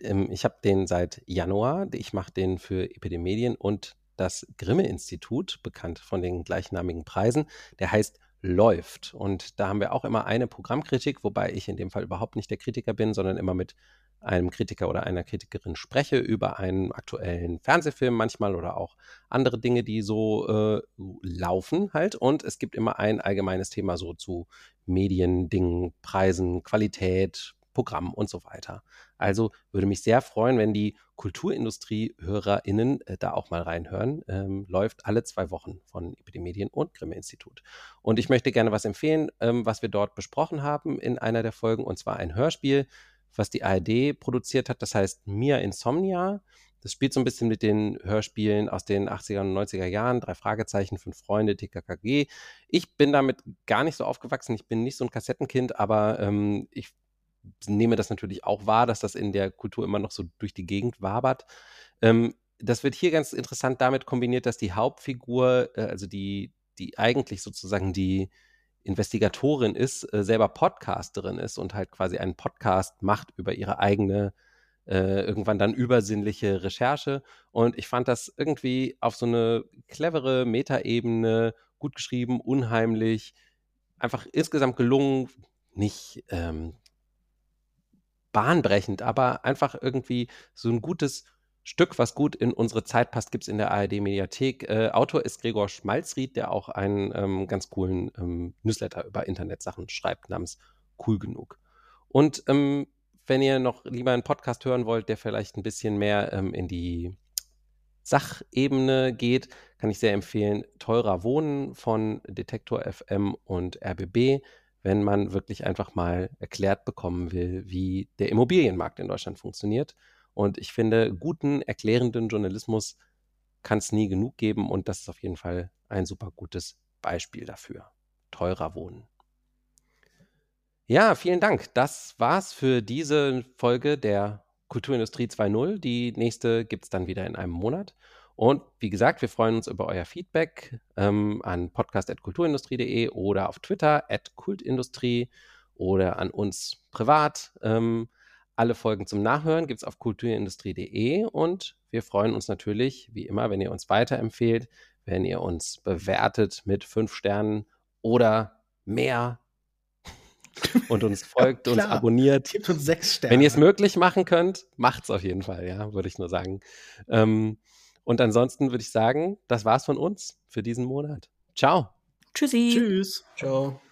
ähm, ich habe den seit Januar. Ich mache den für Epidemedien und das Grimme-Institut, bekannt von den gleichnamigen Preisen. Der heißt Läuft. Und da haben wir auch immer eine Programmkritik, wobei ich in dem Fall überhaupt nicht der Kritiker bin, sondern immer mit einem Kritiker oder einer Kritikerin spreche über einen aktuellen Fernsehfilm manchmal oder auch andere Dinge, die so äh, laufen halt. Und es gibt immer ein allgemeines Thema so zu Medien, Dingen, Preisen, Qualität, Programm und so weiter. Also würde mich sehr freuen, wenn die Kulturindustrie-HörerInnen äh, da auch mal reinhören. Ähm, läuft alle zwei Wochen von Epidemedien und Grimme-Institut. Und ich möchte gerne was empfehlen, ähm, was wir dort besprochen haben in einer der Folgen, und zwar ein Hörspiel, was die ARD produziert hat. Das heißt Mia Insomnia. Das spielt so ein bisschen mit den Hörspielen aus den 80er und 90er Jahren, drei Fragezeichen, fünf Freunde, TKKG. Ich bin damit gar nicht so aufgewachsen. Ich bin nicht so ein Kassettenkind, aber ähm, ich nehme das natürlich auch wahr, dass das in der Kultur immer noch so durch die Gegend wabert. Ähm, das wird hier ganz interessant damit kombiniert, dass die Hauptfigur, äh, also die, die eigentlich sozusagen die Investigatorin ist, äh, selber Podcasterin ist und halt quasi einen Podcast macht über ihre eigene äh, irgendwann dann übersinnliche Recherche. Und ich fand das irgendwie auf so eine clevere Metaebene gut geschrieben, unheimlich, einfach insgesamt gelungen, nicht ähm, bahnbrechend, aber einfach irgendwie so ein gutes Stück, was gut in unsere Zeit passt, gibt es in der ARD-Mediathek. Äh, Autor ist Gregor Schmalzried, der auch einen ähm, ganz coolen ähm, Newsletter über Internetsachen schreibt, namens Cool genug. Und ähm, wenn ihr noch lieber einen Podcast hören wollt, der vielleicht ein bisschen mehr ähm, in die Sachebene geht, kann ich sehr empfehlen Teurer Wohnen von Detektor FM und RBB, wenn man wirklich einfach mal erklärt bekommen will, wie der Immobilienmarkt in Deutschland funktioniert. Und ich finde, guten, erklärenden Journalismus kann es nie genug geben und das ist auf jeden Fall ein super gutes Beispiel dafür. Teurer Wohnen. Ja, vielen Dank. Das war's für diese Folge der Kulturindustrie 2.0. Die nächste gibt es dann wieder in einem Monat. Und wie gesagt, wir freuen uns über euer Feedback ähm, an podcast.kulturindustrie.de oder auf Twitter at kultindustrie oder an uns privat. Ähm, alle Folgen zum Nachhören gibt es auf kulturindustrie.de und wir freuen uns natürlich, wie immer, wenn ihr uns weiterempfehlt, wenn ihr uns bewertet mit fünf Sternen oder mehr und uns folgt, ja, uns abonniert. Gibt uns sechs Sterne. Wenn ihr es möglich machen könnt, macht es auf jeden Fall, ja, würde ich nur sagen. Ähm, und ansonsten würde ich sagen, das war's von uns für diesen Monat. Ciao. Tschüssi. Tschüss. Ciao.